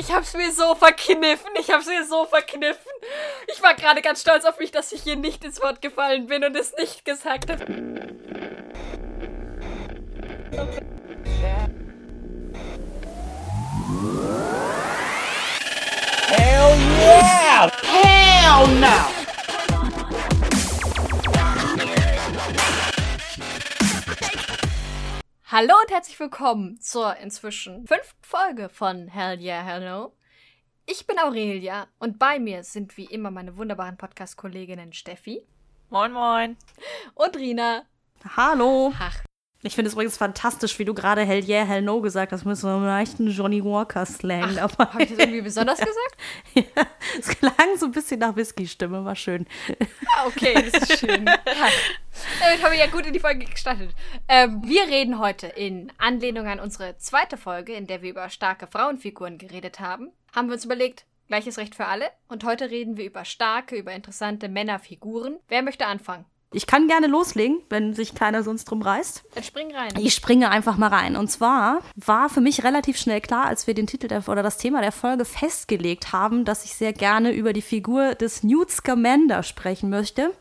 Ich hab's mir so verkniffen. Ich hab's mir so verkniffen. Ich war gerade ganz stolz auf mich, dass ich hier nicht ins Wort gefallen bin und es nicht gesagt habe. Hell yeah! Hell no! Hallo und herzlich willkommen zur inzwischen fünften Folge von Hell Yeah, Hello. Ich bin Aurelia und bei mir sind wie immer meine wunderbaren Podcast-Kolleginnen Steffi. Moin, moin. Und Rina. Hallo. Ach, Ich finde es übrigens fantastisch, wie du gerade Hell Yeah, Hell No gesagt hast, mit so einem leichten Johnny Walker-Slang dabei. habe ich das irgendwie besonders gesagt? ja, es klang so ein bisschen nach Whisky-Stimme, war schön. Ah, okay, das ist schön. Ja. Damit haben wir ja gut in die Folge gestartet. Ähm, wir reden heute in Anlehnung an unsere zweite Folge, in der wir über starke Frauenfiguren geredet haben, haben wir uns überlegt, gleiches Recht für alle. Und heute reden wir über starke, über interessante Männerfiguren. Wer möchte anfangen? Ich kann gerne loslegen, wenn sich keiner sonst drum reißt. Dann spring rein. Ich springe einfach mal rein. Und zwar war für mich relativ schnell klar, als wir den Titel der, oder das Thema der Folge festgelegt haben, dass ich sehr gerne über die Figur des Newt Scamander sprechen möchte.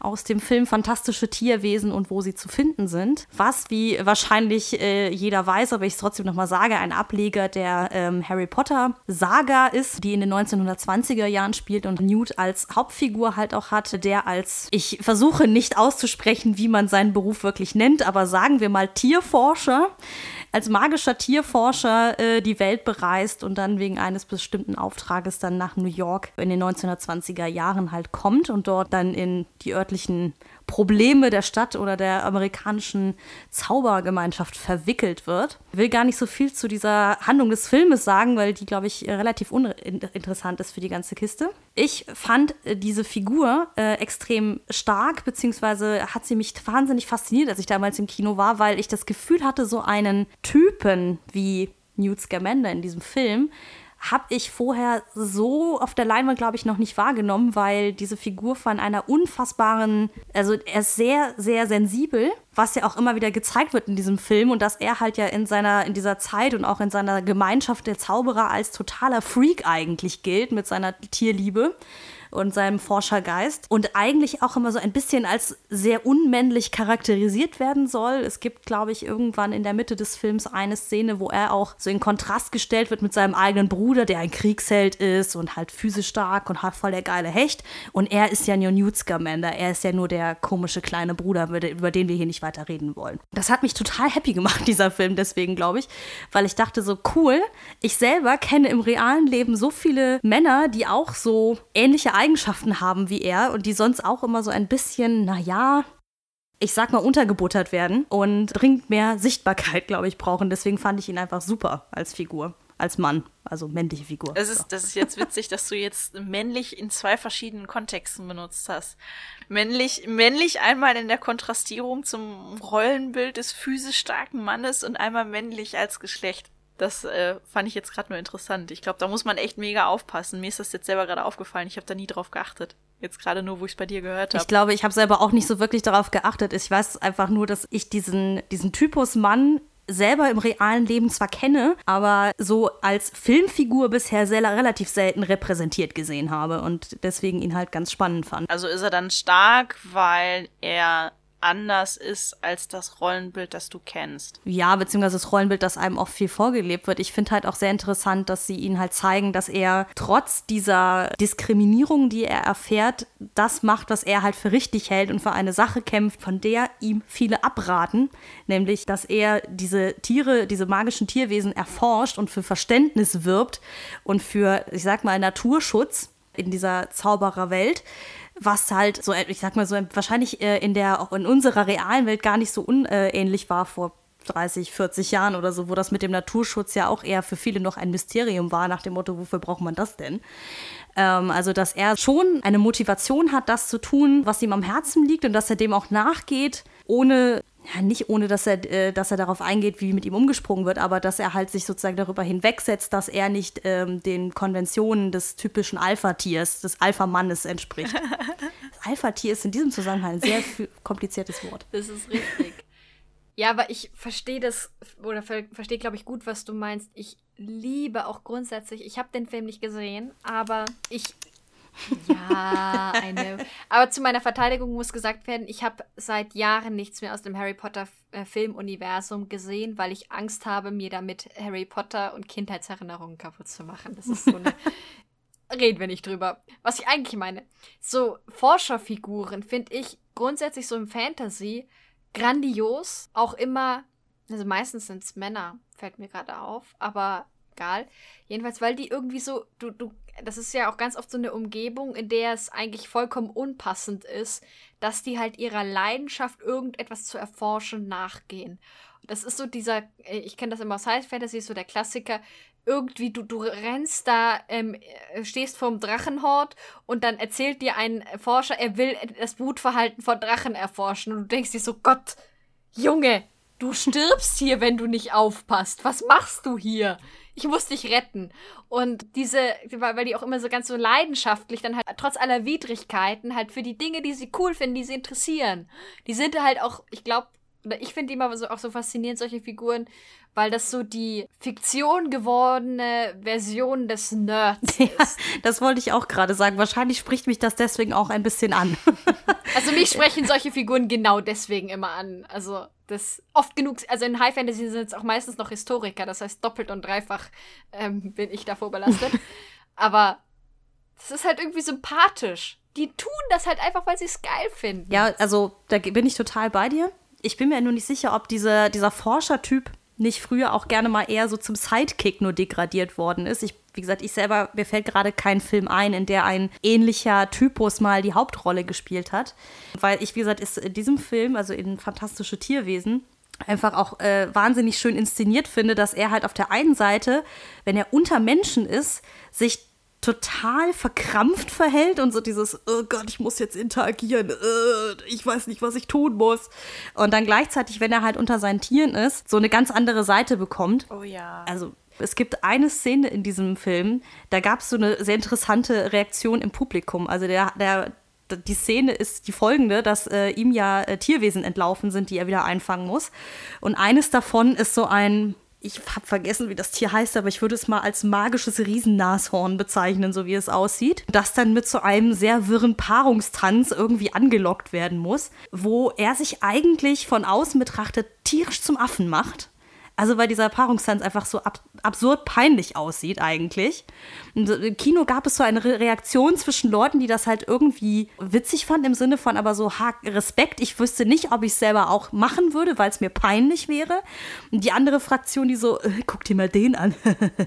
Aus dem Film Fantastische Tierwesen und wo sie zu finden sind. Was, wie wahrscheinlich äh, jeder weiß, aber ich es trotzdem nochmal sage, ein Ableger der ähm, Harry Potter Saga ist, die in den 1920er Jahren spielt und Newt als Hauptfigur halt auch hat, der als, ich versuche nicht auszusprechen, wie man seinen Beruf wirklich nennt, aber sagen wir mal Tierforscher, als magischer Tierforscher äh, die Welt bereist und dann wegen eines bestimmten Auftrages dann nach New York in den 1920er Jahren halt kommt und dort dann in die örtlichen Probleme der Stadt oder der amerikanischen Zaubergemeinschaft verwickelt wird. Ich will gar nicht so viel zu dieser Handlung des Filmes sagen, weil die, glaube ich, relativ uninteressant ist für die ganze Kiste. Ich fand äh, diese Figur äh, extrem stark, beziehungsweise hat sie mich wahnsinnig fasziniert, als ich damals im Kino war, weil ich das Gefühl hatte, so einen Typen wie Newt Scamander in diesem Film habe ich vorher so auf der Leinwand, glaube ich, noch nicht wahrgenommen, weil diese Figur von einer unfassbaren, also er ist sehr, sehr sensibel, was ja auch immer wieder gezeigt wird in diesem Film und dass er halt ja in seiner, in dieser Zeit und auch in seiner Gemeinschaft der Zauberer als totaler Freak eigentlich gilt mit seiner Tierliebe und seinem Forschergeist und eigentlich auch immer so ein bisschen als sehr unmännlich charakterisiert werden soll. Es gibt, glaube ich, irgendwann in der Mitte des Films eine Szene, wo er auch so in Kontrast gestellt wird mit seinem eigenen Bruder, der ein Kriegsheld ist und halt physisch stark und hat voll der geile Hecht. Und er ist ja nur Newt Scamander. Er ist ja nur der komische kleine Bruder, über den wir hier nicht weiter reden wollen. Das hat mich total happy gemacht, dieser Film, deswegen glaube ich, weil ich dachte so, cool, ich selber kenne im realen Leben so viele Männer, die auch so ähnliche Eigenschaften haben wie er und die sonst auch immer so ein bisschen, naja, ich sag mal, untergebuttert werden und dringend mehr Sichtbarkeit, glaube ich, brauchen. Deswegen fand ich ihn einfach super als Figur, als Mann, also männliche Figur. Es ist, das ist jetzt witzig, dass du jetzt männlich in zwei verschiedenen Kontexten benutzt hast. Männlich, männlich einmal in der Kontrastierung zum Rollenbild des physisch starken Mannes und einmal männlich als Geschlecht. Das äh, fand ich jetzt gerade nur interessant. Ich glaube, da muss man echt mega aufpassen. Mir ist das jetzt selber gerade aufgefallen. Ich habe da nie drauf geachtet. Jetzt gerade nur, wo ich es bei dir gehört habe. Ich glaube, ich habe selber auch nicht so wirklich darauf geachtet. Ich weiß einfach nur, dass ich diesen, diesen Typus Mann selber im realen Leben zwar kenne, aber so als Filmfigur bisher sehr, relativ selten repräsentiert gesehen habe und deswegen ihn halt ganz spannend fand. Also ist er dann stark, weil er anders ist als das Rollenbild, das du kennst. Ja, beziehungsweise das Rollenbild, das einem auch viel vorgelebt wird. Ich finde halt auch sehr interessant, dass sie ihn halt zeigen, dass er trotz dieser Diskriminierung, die er erfährt, das macht, was er halt für richtig hält und für eine Sache kämpft, von der ihm viele abraten. Nämlich, dass er diese Tiere, diese magischen Tierwesen erforscht und für Verständnis wirbt und für, ich sag mal, Naturschutz in dieser Zaubererwelt was halt so, ich sag mal so, wahrscheinlich äh, in der, auch in unserer realen Welt gar nicht so unähnlich war vor 30, 40 Jahren oder so, wo das mit dem Naturschutz ja auch eher für viele noch ein Mysterium war, nach dem Motto, wofür braucht man das denn? Ähm, also, dass er schon eine Motivation hat, das zu tun, was ihm am Herzen liegt und dass er dem auch nachgeht, ohne ja, nicht ohne, dass er, äh, dass er darauf eingeht, wie mit ihm umgesprungen wird, aber dass er halt sich sozusagen darüber hinwegsetzt, dass er nicht ähm, den Konventionen des typischen Alpha-Tiers, des Alpha-Mannes entspricht. Alpha-Tier ist in diesem Zusammenhang ein sehr kompliziertes Wort. Das ist richtig. Ja, aber ich verstehe das oder ver verstehe, glaube ich, gut, was du meinst. Ich liebe auch grundsätzlich, ich habe den Film nicht gesehen, aber ich ja, eine. Aber zu meiner Verteidigung muss gesagt werden, ich habe seit Jahren nichts mehr aus dem Harry Potter äh, Filmuniversum gesehen, weil ich Angst habe, mir damit Harry Potter und Kindheitserinnerungen kaputt zu machen. Das ist so eine. Reden wir nicht drüber. Was ich eigentlich meine. So Forscherfiguren finde ich grundsätzlich so im Fantasy grandios. Auch immer, also meistens sind es Männer, fällt mir gerade auf, aber egal. Jedenfalls, weil die irgendwie so, du, du das ist ja auch ganz oft so eine Umgebung, in der es eigentlich vollkommen unpassend ist, dass die halt ihrer Leidenschaft, irgendetwas zu erforschen, nachgehen. Das ist so dieser, äh, ich kenne das immer aus High Fantasy, so der Klassiker, irgendwie, du, du rennst da, ähm, äh, stehst vorm Drachenhort und dann erzählt dir ein Forscher, er will das Brutverhalten von Drachen erforschen und du denkst dir so, Gott, Junge, du stirbst hier, wenn du nicht aufpasst. Was machst du hier? Ich muss dich retten. Und diese, weil die auch immer so ganz so leidenschaftlich dann halt trotz aller Widrigkeiten halt für die Dinge, die sie cool finden, die sie interessieren. Die sind halt auch, ich glaube, oder ich finde die immer so, auch so faszinierend, solche Figuren, weil das so die Fiktion gewordene Version des Nerds ist. Ja, das wollte ich auch gerade sagen. Wahrscheinlich spricht mich das deswegen auch ein bisschen an. also mich sprechen solche Figuren genau deswegen immer an. Also das oft genug, also in High Fantasy sind es auch meistens noch Historiker, das heißt doppelt und dreifach ähm, bin ich davor belastet. Aber das ist halt irgendwie sympathisch. Die tun das halt einfach, weil sie es geil finden. Ja, also da bin ich total bei dir. Ich bin mir nur nicht sicher, ob diese, dieser Forschertyp nicht früher auch gerne mal eher so zum Sidekick nur degradiert worden ist. Ich, wie gesagt, ich selber, mir fällt gerade kein Film ein, in der ein ähnlicher Typus mal die Hauptrolle gespielt hat. Weil ich, wie gesagt, ist in diesem Film, also in Fantastische Tierwesen, einfach auch äh, wahnsinnig schön inszeniert finde, dass er halt auf der einen Seite, wenn er unter Menschen ist, sich total verkrampft verhält und so dieses, oh Gott, ich muss jetzt interagieren, uh, ich weiß nicht, was ich tun muss. Und dann gleichzeitig, wenn er halt unter seinen Tieren ist, so eine ganz andere Seite bekommt. Oh ja. Also es gibt eine Szene in diesem Film, da gab es so eine sehr interessante Reaktion im Publikum. Also der, der, die Szene ist die folgende, dass äh, ihm ja äh, Tierwesen entlaufen sind, die er wieder einfangen muss. Und eines davon ist so ein ich habe vergessen, wie das Tier heißt, aber ich würde es mal als magisches Riesennashorn bezeichnen, so wie es aussieht. Das dann mit so einem sehr wirren Paarungstanz irgendwie angelockt werden muss, wo er sich eigentlich von außen betrachtet tierisch zum Affen macht. Also weil dieser Paarungstanz einfach so ab absurd peinlich aussieht eigentlich. Und Im Kino gab es so eine Re Reaktion zwischen Leuten, die das halt irgendwie witzig fanden, im Sinne von aber so ha, Respekt. Ich wüsste nicht, ob ich es selber auch machen würde, weil es mir peinlich wäre. Und die andere Fraktion, die so, äh, guck dir mal den an.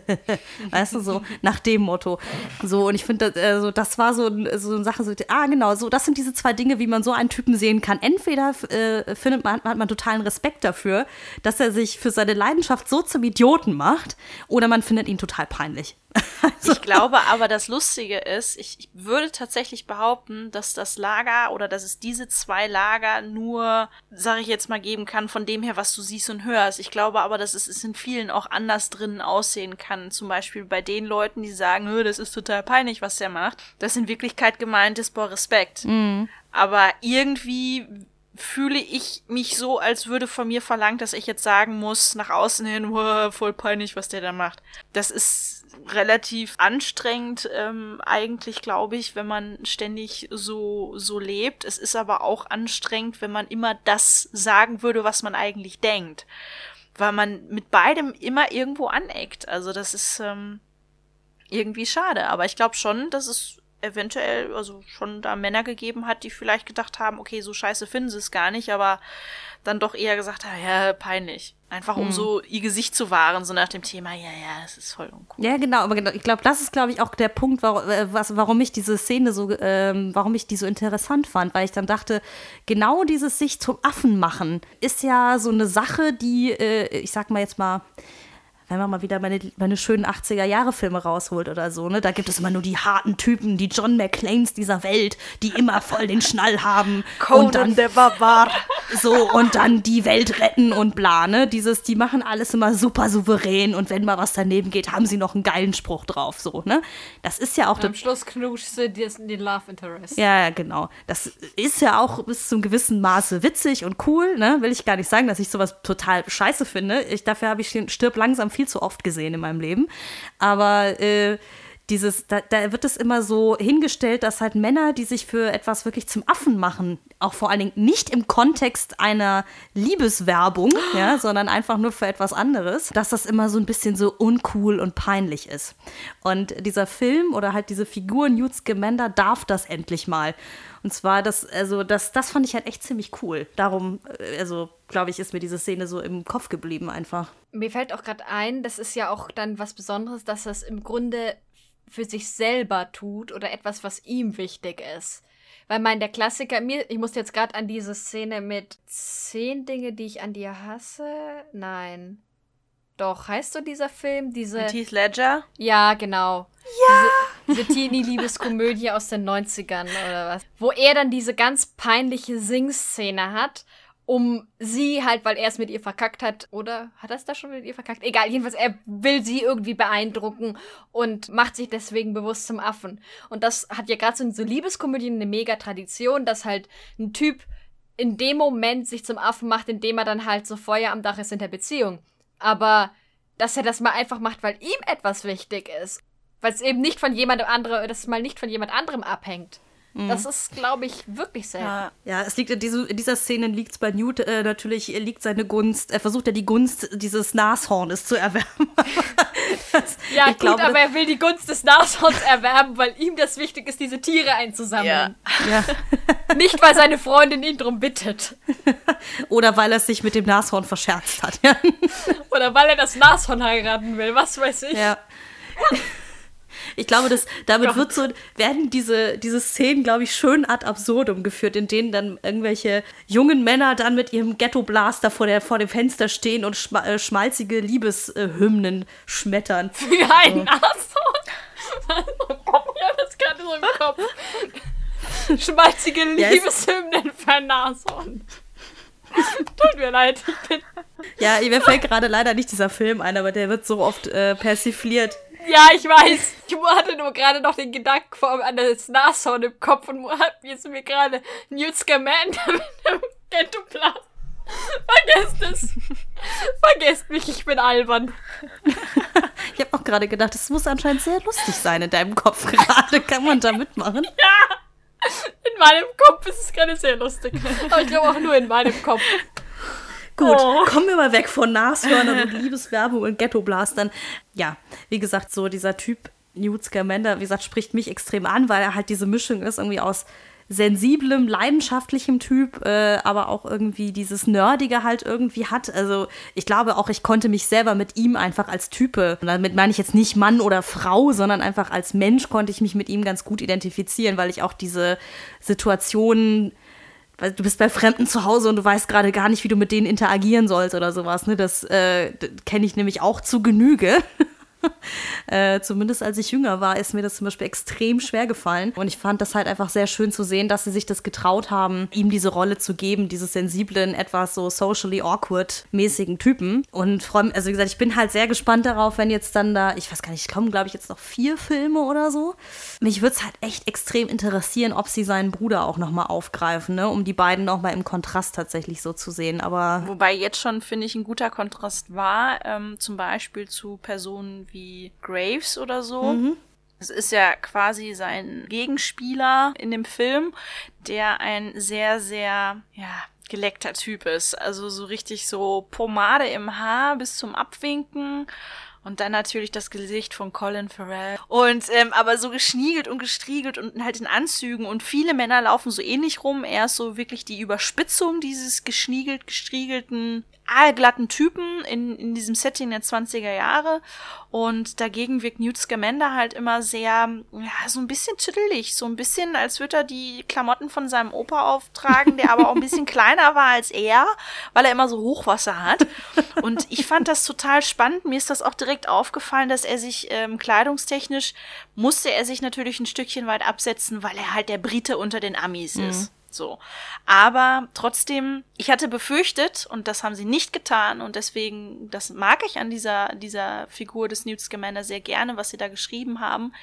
weißt du, so nach dem Motto. So, und ich finde, das, also, das war so, so eine Sache, so, ah, genau, so, das sind diese zwei Dinge, wie man so einen Typen sehen kann. Entweder äh, findet man, hat man totalen Respekt dafür, dass er sich für seine Leidenschaft so zum Idioten macht, oder man findet ihn total peinlich. Also. Ich glaube aber, das Lustige ist, ich, ich, würde tatsächlich behaupten, dass das Lager oder dass es diese zwei Lager nur, sage ich jetzt mal, geben kann von dem her, was du siehst und hörst. Ich glaube aber, dass es, es in vielen auch anders drinnen aussehen kann. Zum Beispiel bei den Leuten, die sagen, das ist total peinlich, was der macht. Das in Wirklichkeit gemeint ist, boah, Respekt. Mhm. Aber irgendwie fühle ich mich so, als würde von mir verlangt, dass ich jetzt sagen muss, nach außen hin, wow, voll peinlich, was der da macht. Das ist relativ anstrengend ähm, eigentlich, glaube ich, wenn man ständig so so lebt. Es ist aber auch anstrengend, wenn man immer das sagen würde, was man eigentlich denkt, weil man mit beidem immer irgendwo aneckt. Also das ist ähm, irgendwie schade. Aber ich glaube schon, dass es eventuell also schon da Männer gegeben hat, die vielleicht gedacht haben, okay, so scheiße finden sie es gar nicht, aber dann doch eher gesagt haben, ja, peinlich. Einfach um hm. so ihr Gesicht zu wahren, so nach dem Thema, ja, ja, es ist voll uncool. Ja, genau, aber genau, ich glaube, das ist, glaube ich, auch der Punkt, warum, äh, was, warum ich diese Szene so, ähm, warum ich die so interessant fand, weil ich dann dachte, genau dieses sich zum Affen machen ist ja so eine Sache, die, äh, ich sag mal jetzt mal, wenn man mal wieder meine, meine schönen 80er-Jahre-Filme rausholt oder so, ne? Da gibt es immer nur die harten Typen, die John McClanes dieser Welt, die immer voll den Schnall haben. Conan und dann der Barbar. So, und dann die Welt retten und bla, ne? Dieses, die machen alles immer super souverän und wenn mal was daneben geht, haben sie noch einen geilen Spruch drauf, so, ne? Das ist ja auch. Und am Schluss knuschst du den Love Interest. Ja, genau. Das ist ja auch bis zum gewissen Maße witzig und cool, ne? Will ich gar nicht sagen, dass ich sowas total scheiße finde. Ich, dafür habe ich Stirb langsam viel zu oft gesehen in meinem Leben. Aber äh, dieses, da, da wird es immer so hingestellt, dass halt Männer, die sich für etwas wirklich zum Affen machen, auch vor allen Dingen nicht im Kontext einer Liebeswerbung, ja, sondern einfach nur für etwas anderes, dass das immer so ein bisschen so uncool und peinlich ist. Und dieser Film oder halt diese Figur Newt Scamander darf das endlich mal. Und zwar, das, also das, das fand ich halt echt ziemlich cool. Darum, äh, also glaube ich, ist mir diese Szene so im Kopf geblieben einfach. Mir fällt auch gerade ein, das ist ja auch dann was Besonderes, dass das im Grunde für sich selber tut oder etwas, was ihm wichtig ist. Weil mein der Klassiker, mir, ich musste jetzt gerade an diese Szene mit zehn Dinge, die ich an dir hasse. Nein. Doch, heißt so dieser Film? Diese. Mit Heath Ledger? Ja, genau. Ja! Diese, diese Teenie-Liebeskomödie aus den 90ern oder was. Wo er dann diese ganz peinliche Singszene hat um sie halt, weil er es mit ihr verkackt hat, oder hat er es da schon mit ihr verkackt? Egal, jedenfalls, er will sie irgendwie beeindrucken und macht sich deswegen bewusst zum Affen. Und das hat ja gerade so in so Liebeskomödien eine mega Tradition, dass halt ein Typ in dem Moment sich zum Affen macht, indem er dann halt so Feuer am Dach ist in der Beziehung. Aber dass er das mal einfach macht, weil ihm etwas wichtig ist. Weil es eben nicht von jemand anderem, dass es mal nicht von jemand anderem abhängt. Mhm. Das ist, glaube ich, wirklich selten. Ja. ja, es liegt in, diese, in dieser Szene liegt es bei Newt äh, natürlich liegt seine Gunst. Er versucht ja die Gunst dieses Nashornes zu erwerben. das, ja, gut, glaube, aber er will die Gunst des Nashorns erwerben, weil ihm das wichtig ist, diese Tiere einzusammeln. Ja. ja. Nicht, weil seine Freundin ihn drum bittet. Oder weil er sich mit dem Nashorn verscherzt hat. Oder weil er das Nashorn heiraten will, was weiß ich. Ja. Ich glaube, dass damit wird so, werden diese, diese Szenen, glaube ich, schön ad absurdum geführt, in denen dann irgendwelche jungen Männer dann mit ihrem Ghetto-Blaster vor, vor dem Fenster stehen und schma äh, schmalzige Liebeshymnen schmettern. Wie ein. Nashorn. ich habe das gerade so im Kopf. Schmalzige Liebeshymnen für Nashorn. Tut mir leid. ja, mir fällt gerade leider nicht dieser Film ein, aber der wird so oft äh, persifliert. Ja, ich weiß. Ich hatte nur gerade noch den Gedanken vor an das Nashorn im Kopf und hat jetzt mir gerade Newt Scamander mit dem Ghetto-Plan. Vergesst es. Vergesst mich, ich bin albern. Ich habe auch gerade gedacht, es muss anscheinend sehr lustig sein in deinem Kopf gerade. Kann man da mitmachen? Ja. In meinem Kopf ist es gerade sehr lustig. Aber ich glaube auch nur in meinem Kopf. Gut, oh. kommen wir mal weg von Nashörnern und Liebeswerbung und Ghetto-Blastern. Ja, wie gesagt, so dieser Typ Newt Scamander, wie gesagt, spricht mich extrem an, weil er halt diese Mischung ist irgendwie aus sensiblem, leidenschaftlichem Typ, äh, aber auch irgendwie dieses Nerdige halt irgendwie hat. Also ich glaube auch, ich konnte mich selber mit ihm einfach als Type, und damit meine ich jetzt nicht Mann oder Frau, sondern einfach als Mensch konnte ich mich mit ihm ganz gut identifizieren, weil ich auch diese Situationen du bist bei Fremden zu Hause und du weißt gerade gar nicht, wie du mit denen interagieren sollst oder sowas. Ne? Das äh, kenne ich nämlich auch zu Genüge. äh, zumindest als ich jünger war, ist mir das zum Beispiel extrem schwer gefallen. Und ich fand das halt einfach sehr schön zu sehen, dass sie sich das getraut haben, ihm diese Rolle zu geben, dieses sensiblen, etwas so socially awkward mäßigen Typen. Und freue mich, also wie gesagt, ich bin halt sehr gespannt darauf, wenn jetzt dann da, ich weiß gar nicht, kommen glaube ich jetzt noch vier Filme oder so. Mich würde es halt echt extrem interessieren, ob sie seinen Bruder auch nochmal aufgreifen, ne? um die beiden nochmal im Kontrast tatsächlich so zu sehen. Aber Wobei jetzt schon, finde ich, ein guter Kontrast war, ähm, zum Beispiel zu Personen wie Graves oder so. Mhm. Es ist ja quasi sein Gegenspieler in dem Film, der ein sehr, sehr, ja, geleckter Typ ist. Also so richtig so Pomade im Haar bis zum Abwinken. Und dann natürlich das Gesicht von Colin Farrell. Und ähm, aber so geschniegelt und gestriegelt und halt in Anzügen. Und viele Männer laufen so ähnlich rum. Er ist so wirklich die Überspitzung dieses geschniegelt, gestriegelten aalglatten Typen in, in diesem Setting der 20er Jahre. Und dagegen wirkt Newt Scamander halt immer sehr, ja, so ein bisschen tüdelig. So ein bisschen, als würde er die Klamotten von seinem Opa auftragen, der aber auch ein bisschen kleiner war als er, weil er immer so Hochwasser hat. Und ich fand das total spannend. Mir ist das auch direkt aufgefallen, dass er sich ähm, kleidungstechnisch musste er sich natürlich ein Stückchen weit absetzen, weil er halt der Brite unter den Amis mhm. ist. So. Aber trotzdem, ich hatte befürchtet, und das haben sie nicht getan, und deswegen, das mag ich an dieser, dieser Figur des Newt Scamander sehr gerne, was sie da geschrieben haben,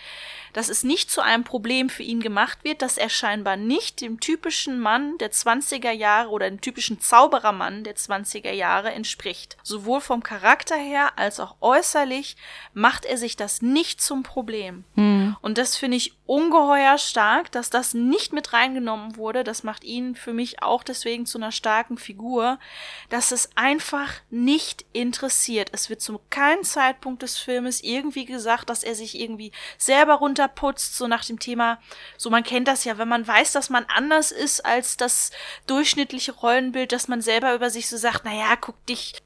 dass es nicht zu einem Problem für ihn gemacht wird, dass er scheinbar nicht dem typischen Mann der 20er Jahre oder dem typischen Zauberermann der 20er Jahre entspricht. Sowohl vom Charakter her als auch äußerlich macht er sich das nicht zum Problem. Hm. Und das finde ich ungeheuer stark, dass das nicht mit reingenommen wurde. Das macht ihn für mich auch deswegen zu einer starken Figur, dass es einfach nicht interessiert. Es wird zu keinem Zeitpunkt des Filmes irgendwie gesagt, dass er sich irgendwie selber runterputzt, so nach dem Thema, so man kennt das ja, wenn man weiß, dass man anders ist als das durchschnittliche Rollenbild, dass man selber über sich so sagt, naja, guck dich,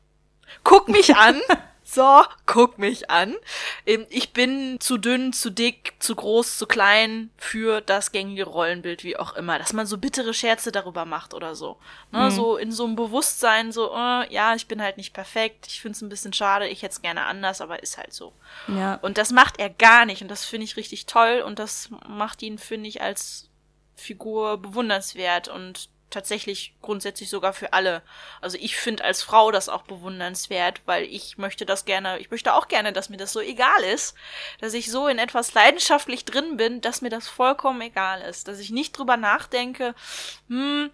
guck mich an. So, guck mich an. Ähm, Ich bin zu dünn, zu dick, zu groß, zu klein für das gängige Rollenbild, wie auch immer. Dass man so bittere Scherze darüber macht oder so. Ne, So in so einem Bewusstsein, so, äh, ja, ich bin halt nicht perfekt, ich find's ein bisschen schade, ich hätte es gerne anders, aber ist halt so. Ja. Und das macht er gar nicht und das finde ich richtig toll und das macht ihn, finde ich, als Figur bewundernswert und tatsächlich grundsätzlich sogar für alle. Also ich finde als Frau das auch bewundernswert, weil ich möchte das gerne, ich möchte auch gerne, dass mir das so egal ist, dass ich so in etwas leidenschaftlich drin bin, dass mir das vollkommen egal ist, dass ich nicht drüber nachdenke, hm,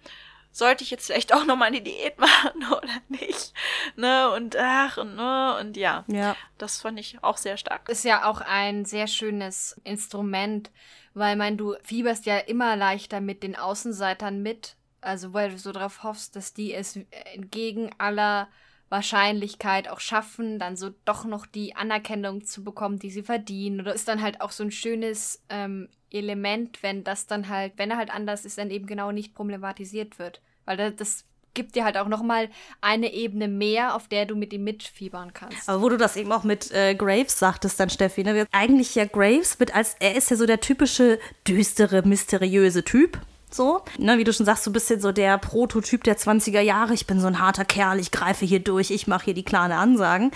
sollte ich jetzt vielleicht auch nochmal eine Diät machen oder nicht, ne, und ach, und ne, und ja. Ja. Das fand ich auch sehr stark. ist ja auch ein sehr schönes Instrument, weil mein du fieberst ja immer leichter mit den Außenseitern mit, also weil du so darauf hoffst, dass die es entgegen aller Wahrscheinlichkeit auch schaffen, dann so doch noch die Anerkennung zu bekommen, die sie verdienen. Oder ist dann halt auch so ein schönes ähm, Element, wenn das dann halt, wenn er halt anders ist, dann eben genau nicht problematisiert wird. Weil das, gibt dir halt auch noch mal eine Ebene mehr, auf der du mit ihm mitfiebern kannst. Aber wo du das eben auch mit äh, Graves sagtest, dann Steffi, ne? eigentlich ja Graves mit als, er ist ja so der typische düstere, mysteriöse Typ. So, ne, wie du schon sagst, so ein bisschen so der Prototyp der 20er Jahre. Ich bin so ein harter Kerl, ich greife hier durch, ich mache hier die klare Ansagen.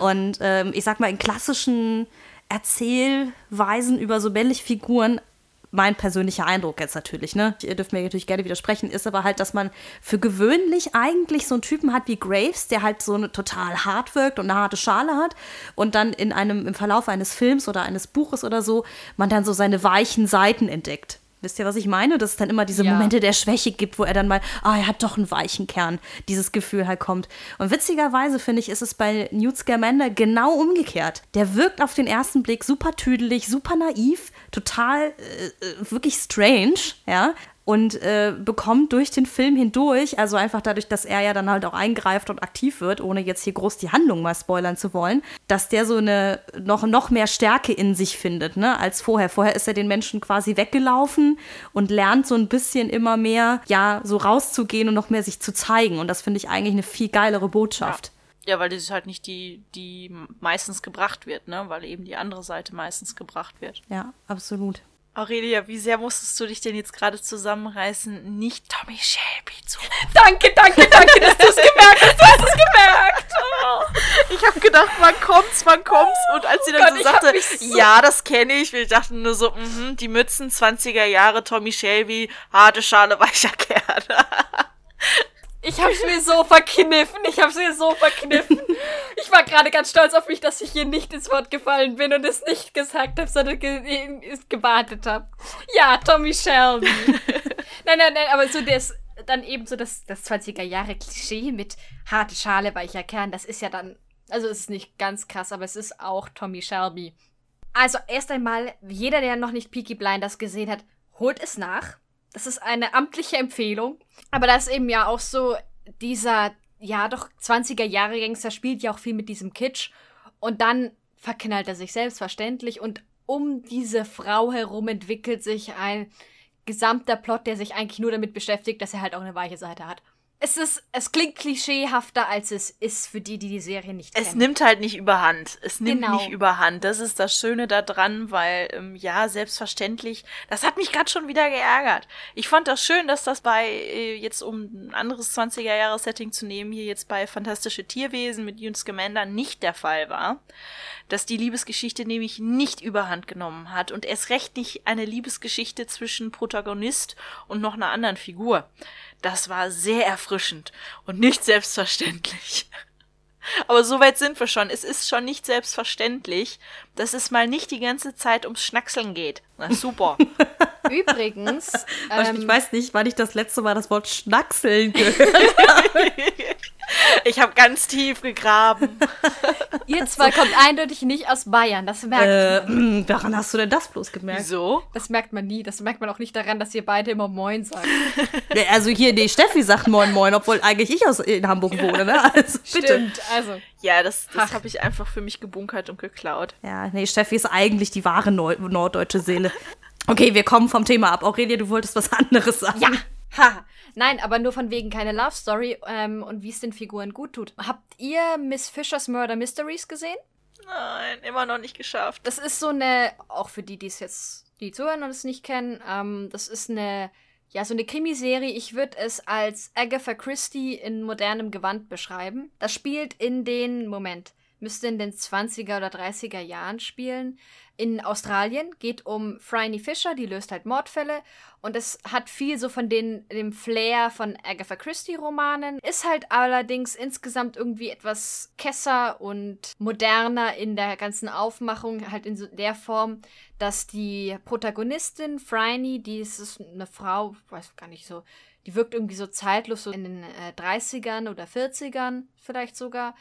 Und ähm, ich sag mal, in klassischen Erzählweisen über so männliche Figuren mein persönlicher Eindruck jetzt natürlich, ne? Ihr dürft mir natürlich gerne widersprechen, ist aber halt, dass man für gewöhnlich eigentlich so einen Typen hat wie Graves, der halt so eine total hart wirkt und eine harte Schale hat und dann in einem, im Verlauf eines Films oder eines Buches oder so, man dann so seine weichen Seiten entdeckt. Wisst ihr, was ich meine? Dass es dann immer diese Ja. Momente der Schwäche gibt, wo er dann mal, ah, er hat doch einen weichen Kern, dieses Gefühl halt kommt. Und witzigerweise finde ich, ist es bei Newt Scamander genau umgekehrt. Der wirkt auf den ersten Blick super tüdelig, super naiv, total äh, äh, wirklich strange, ja. Und äh, bekommt durch den Film hindurch, also einfach dadurch, dass er ja dann halt auch eingreift und aktiv wird, ohne jetzt hier groß die Handlung mal spoilern zu wollen, dass der so eine noch, noch mehr Stärke in sich findet, ne, als vorher. Vorher ist er den Menschen quasi weggelaufen und lernt so ein bisschen immer mehr, ja, so rauszugehen und noch mehr sich zu zeigen. Und das finde ich eigentlich eine viel geilere Botschaft. Ja, weil das ist halt nicht die, die meistens gebracht wird, ne? Weil eben die andere Seite meistens gebracht wird. Ja, absolut. Aurelia, wie sehr musstest du dich denn jetzt gerade zusammenreißen, nicht Tommy Shelby zu Danke, danke, danke, dass du es gemerkt hast. Du hast es gemerkt. Ich habe gedacht, wann kommt's, wann kommt's? Und als sie dann Gott, so sagte, so- ja, das kenne ich, wir dachten nur so, mhm, die Mützen, 20er Jahre, Tommy Shelby, harte Schale, weicher Kern. Ich hab's mir so verkniffen. Ich hab's mir so verkniffen. Gerade ganz stolz auf mich, dass ich hier nicht ins Wort gefallen bin und es nicht gesagt habe, sondern ge gewartet habe. Ja, Tommy Shelby. nein, nein, nein, aber so das dann eben so das, das 20er Jahre Klischee mit harte Schale, weicher Kern, das ist ja dann, also es ist nicht ganz krass, aber es ist auch Tommy Shelby. Also erst einmal, jeder, der noch nicht Peaky Blinders gesehen hat, holt es nach. Das ist eine amtliche Empfehlung. Aber das ist eben ja auch so, dieser, ja doch, 20er Jahre Gangster spielt ja auch viel mit diesem Kitsch. Und dann verknallt er sich selbstverständlich. Und um diese Frau herum entwickelt sich ein gesamter Plot, der sich eigentlich nur damit beschäftigt, dass er halt auch eine weiche Seite hat. Es ist, es klingt klischeehafter, als es ist für die, die die Serie nicht kennen. Es nimmt halt nicht überhand. Es nimmt Genau. nicht überhand. Das ist das Schöne daran, weil, ähm, ja, selbstverständlich, das hat mich gerade schon wieder geärgert. Ich fand das schön, dass das bei, äh, jetzt um ein anderes 20er-Jahres-Setting zu nehmen, hier jetzt bei Fantastische Tierwesen mit Newt Scamander nicht der Fall war. Dass die Liebesgeschichte nämlich nicht überhand genommen hat und erst recht nicht eine Liebesgeschichte zwischen Protagonist und noch einer anderen Figur. Das war sehr erfrischend und nicht selbstverständlich. Aber so weit sind wir schon. Es ist schon nicht selbstverständlich, dass es mal nicht die ganze Zeit ums Schnackseln geht. Na super. Übrigens, ich ähm, weiß nicht, wann ich das letzte Mal das Wort Schnackseln gehört ich habe ganz tief gegraben. ihr zwei kommt eindeutig nicht aus Bayern. Das merkt äh, man. Daran hast du denn das bloß gemerkt? Wieso? Das merkt man nie. Das merkt man auch nicht daran, dass ihr beide immer Moin sagt. Also hier, nee, Steffi sagt Moin Moin, obwohl eigentlich ich aus in Hamburg wohne, ne? Also bitte. Stimmt, also. Ja, das, das habe ich einfach für mich gebunkert und geklaut. Ja, nee, Steffi ist eigentlich die wahre Neu norddeutsche Seele. Okay, wir kommen vom Thema ab. Aurelia, du wolltest was anderes sagen. Ja. Ha. Nein, aber nur von wegen keine Love Story ähm, und wie es den Figuren gut tut. Habt ihr Miss Fishers Murder Mysteries gesehen? Nein, immer noch nicht geschafft. Das ist so eine, auch für die, die es jetzt, die zuhören und es nicht kennen, ähm, das ist eine, ja, so eine Krimiserie. Ich würde es als Agatha Christie in modernem Gewand beschreiben. Das spielt in den, Moment, müsste in den 20er oder 30er Jahren spielen. In Australien geht um Phryne Fisher, die löst halt Mordfälle. Und es hat viel so von den, dem Flair von Agatha Christie Romanen, ist halt allerdings insgesamt irgendwie etwas kesser und moderner in der ganzen Aufmachung, halt in so der Form, dass die Protagonistin Phryne, die ist ist eine Frau, weiß gar nicht so, die wirkt irgendwie so zeitlos, so in den äh, 30ern oder 40ern vielleicht sogar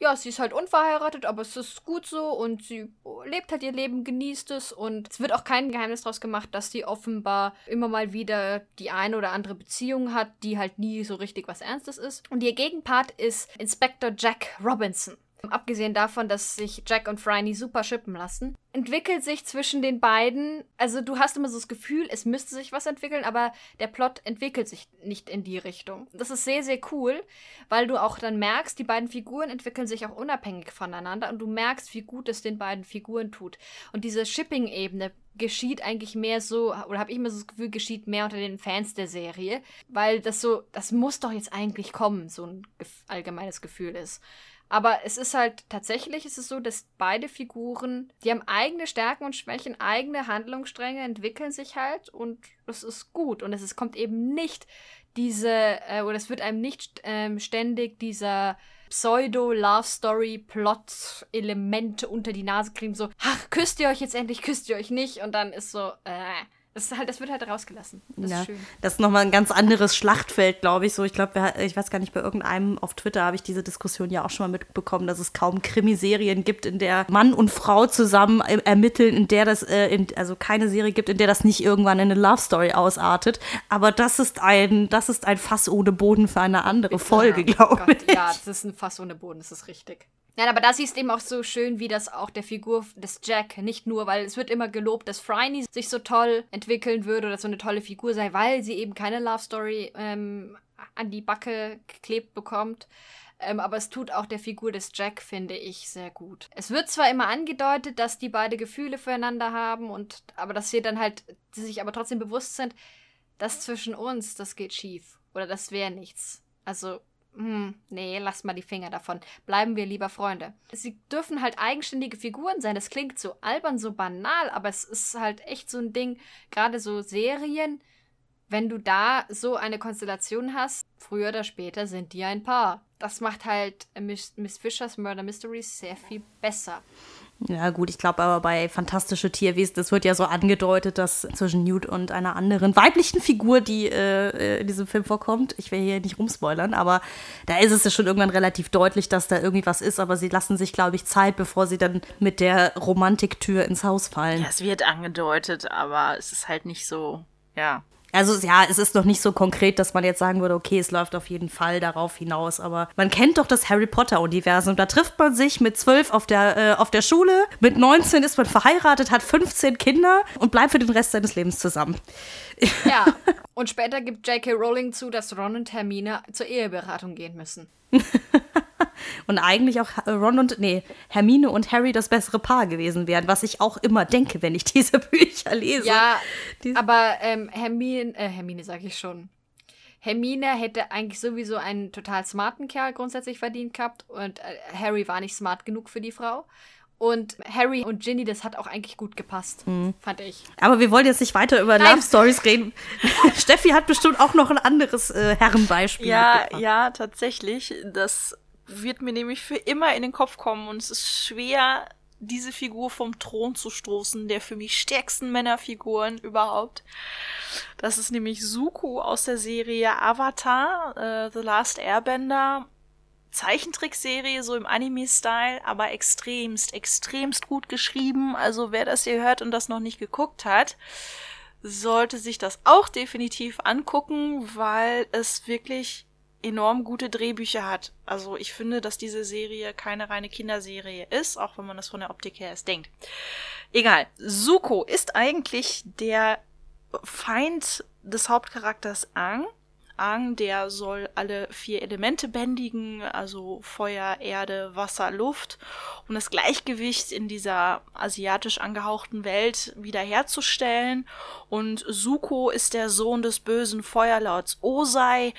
ja, sie ist halt unverheiratet, aber es ist gut so und sie lebt halt ihr Leben, genießt es und es wird auch kein Geheimnis draus gemacht, dass sie offenbar immer mal wieder die eine oder andere Beziehung hat, die halt nie so richtig was Ernstes ist. Und ihr Gegenpart ist Inspector Jack Robinson. Abgesehen davon, dass sich Jack und Phryne super schippen lassen, entwickelt sich zwischen den beiden, also du hast immer so das Gefühl, es müsste sich was entwickeln, aber der Plot entwickelt sich nicht in die Richtung. Das ist sehr, sehr cool, weil du auch dann merkst, die beiden Figuren entwickeln sich auch unabhängig voneinander und du merkst, wie gut es den beiden Figuren tut. Und diese Shipping-Ebene geschieht eigentlich mehr so, oder habe ich immer so das Gefühl, geschieht mehr unter den Fans der Serie, weil das so, das muss doch jetzt eigentlich kommen, so ein allgemeines Gefühl ist. Aber es ist halt tatsächlich ist es so, dass beide Figuren, die haben eigene Stärken und Schwächen, eigene Handlungsstränge, entwickeln sich halt und das ist gut. Und es ist, kommt eben nicht diese, äh, oder es wird einem nicht ähm, ständig dieser Pseudo-Love-Story-Plot-Elemente unter die Nase kriegen, so, ach, küsst ihr euch jetzt endlich, küsst ihr euch nicht? Und dann ist so, äh, das, ist halt, das wird halt rausgelassen. Das ja, ist schön. das ist nochmal ein ganz anderes Schlachtfeld, glaube ich. So, ich glaube, ich weiß gar nicht, bei irgendeinem auf Twitter habe ich diese Diskussion ja auch schon mal mitbekommen, dass es kaum Krimiserien gibt, in der Mann und Frau zusammen äh, ermitteln, in der das, äh, in, also keine Serie gibt, in der das nicht irgendwann in eine Love Story ausartet. Aber das ist ein, das ist ein Fass ohne Boden für eine andere Folge, Ja, glaube Gott, ich. Ja, das ist ein Fass ohne Boden, das ist richtig. Ja, aber da siehst eben auch so schön, wie das auch der Figur des Jack, nicht nur, weil es wird immer gelobt, dass Phryne sich so toll entwickeln würde oder so eine tolle Figur sei, weil sie eben keine Love Story ähm, an die Backe geklebt bekommt. Ähm, aber es tut auch der Figur des Jack, finde ich, sehr gut. Es wird zwar immer angedeutet, dass die beide Gefühle füreinander haben, und aber dass sie dann halt, die sich aber trotzdem bewusst sind, das zwischen uns, das geht schief. Oder das wäre nichts. Also, hm, nee, lasst mal die Finger davon. Bleiben wir lieber Freunde. Sie dürfen halt eigenständige Figuren sein. Das klingt so albern, so banal, aber es ist halt echt so ein Ding, gerade so Serien, wenn du da so eine Konstellation hast, früher oder später sind die ein Paar. Das macht halt Miss, Miss Fishers Murder Mysteries sehr viel besser. Ja, gut, ich glaube aber bei Fantastische Tierwesen, das wird ja so angedeutet, dass zwischen Newt und einer anderen weiblichen Figur, die äh, in diesem Film vorkommt, ich will hier nicht rumspoilern, aber da ist es ja schon irgendwann relativ deutlich, dass da irgendwie was ist, aber sie lassen sich, glaube ich, Zeit, bevor sie dann mit der Romantiktür ins Haus fallen. Ja, es wird angedeutet, aber es ist halt nicht so, ja. Also ja, es ist noch nicht so konkret, dass man jetzt sagen würde, okay, es läuft auf jeden Fall darauf hinaus. Aber man kennt doch das Harry Potter-Universum. Da trifft man sich mit zwölf auf der, äh, auf der Schule, mit 19 ist man verheiratet, hat 15 Kinder und bleibt für den Rest seines Lebens zusammen. Ja. Und später gibt J.K. Rowling zu, dass Ron und Hermine zur Eheberatung gehen müssen. Und eigentlich auch Ron und, nee, Hermine und Harry das bessere Paar gewesen wären, was ich auch immer denke, wenn ich diese Bücher lese. Ja, Die- aber ähm, Hermine, äh, Hermine sag ich schon. Hermine hätte eigentlich sowieso einen total smarten Kerl grundsätzlich verdient gehabt und äh, Harry war nicht smart genug für die Frau. Und Harry und Ginny, das hat auch eigentlich gut gepasst, fand ich. Aber wir wollen jetzt nicht weiter über Nein. Love Stories reden. Steffi hat bestimmt auch noch ein anderes äh, Herrenbeispiel. Ja, ja, tatsächlich. Das wird mir nämlich für immer in den Kopf kommen und es ist schwer, diese Figur vom Thron zu stoßen, der für mich stärksten Männerfiguren überhaupt. Das ist nämlich Suko aus der Serie Avatar, äh, The Last Airbender. Zeichentrickserie, so im Anime-Style, aber extremst, extremst gut geschrieben. Also wer das hier hört und das noch nicht geguckt hat, sollte sich das auch definitiv angucken, weil es wirklich enorm gute Drehbücher hat. Also ich finde, dass diese Serie keine reine Kinderserie ist, auch wenn man das von der Optik her erst denkt. Egal. Suko ist eigentlich der Feind des Hauptcharakters Aang. Aang, der soll alle vier Elemente bändigen, also Feuer, Erde, Wasser, Luft, um das Gleichgewicht in dieser asiatisch angehauchten Welt wiederherzustellen. Und Suko ist der Sohn des bösen Feuerlords Osei,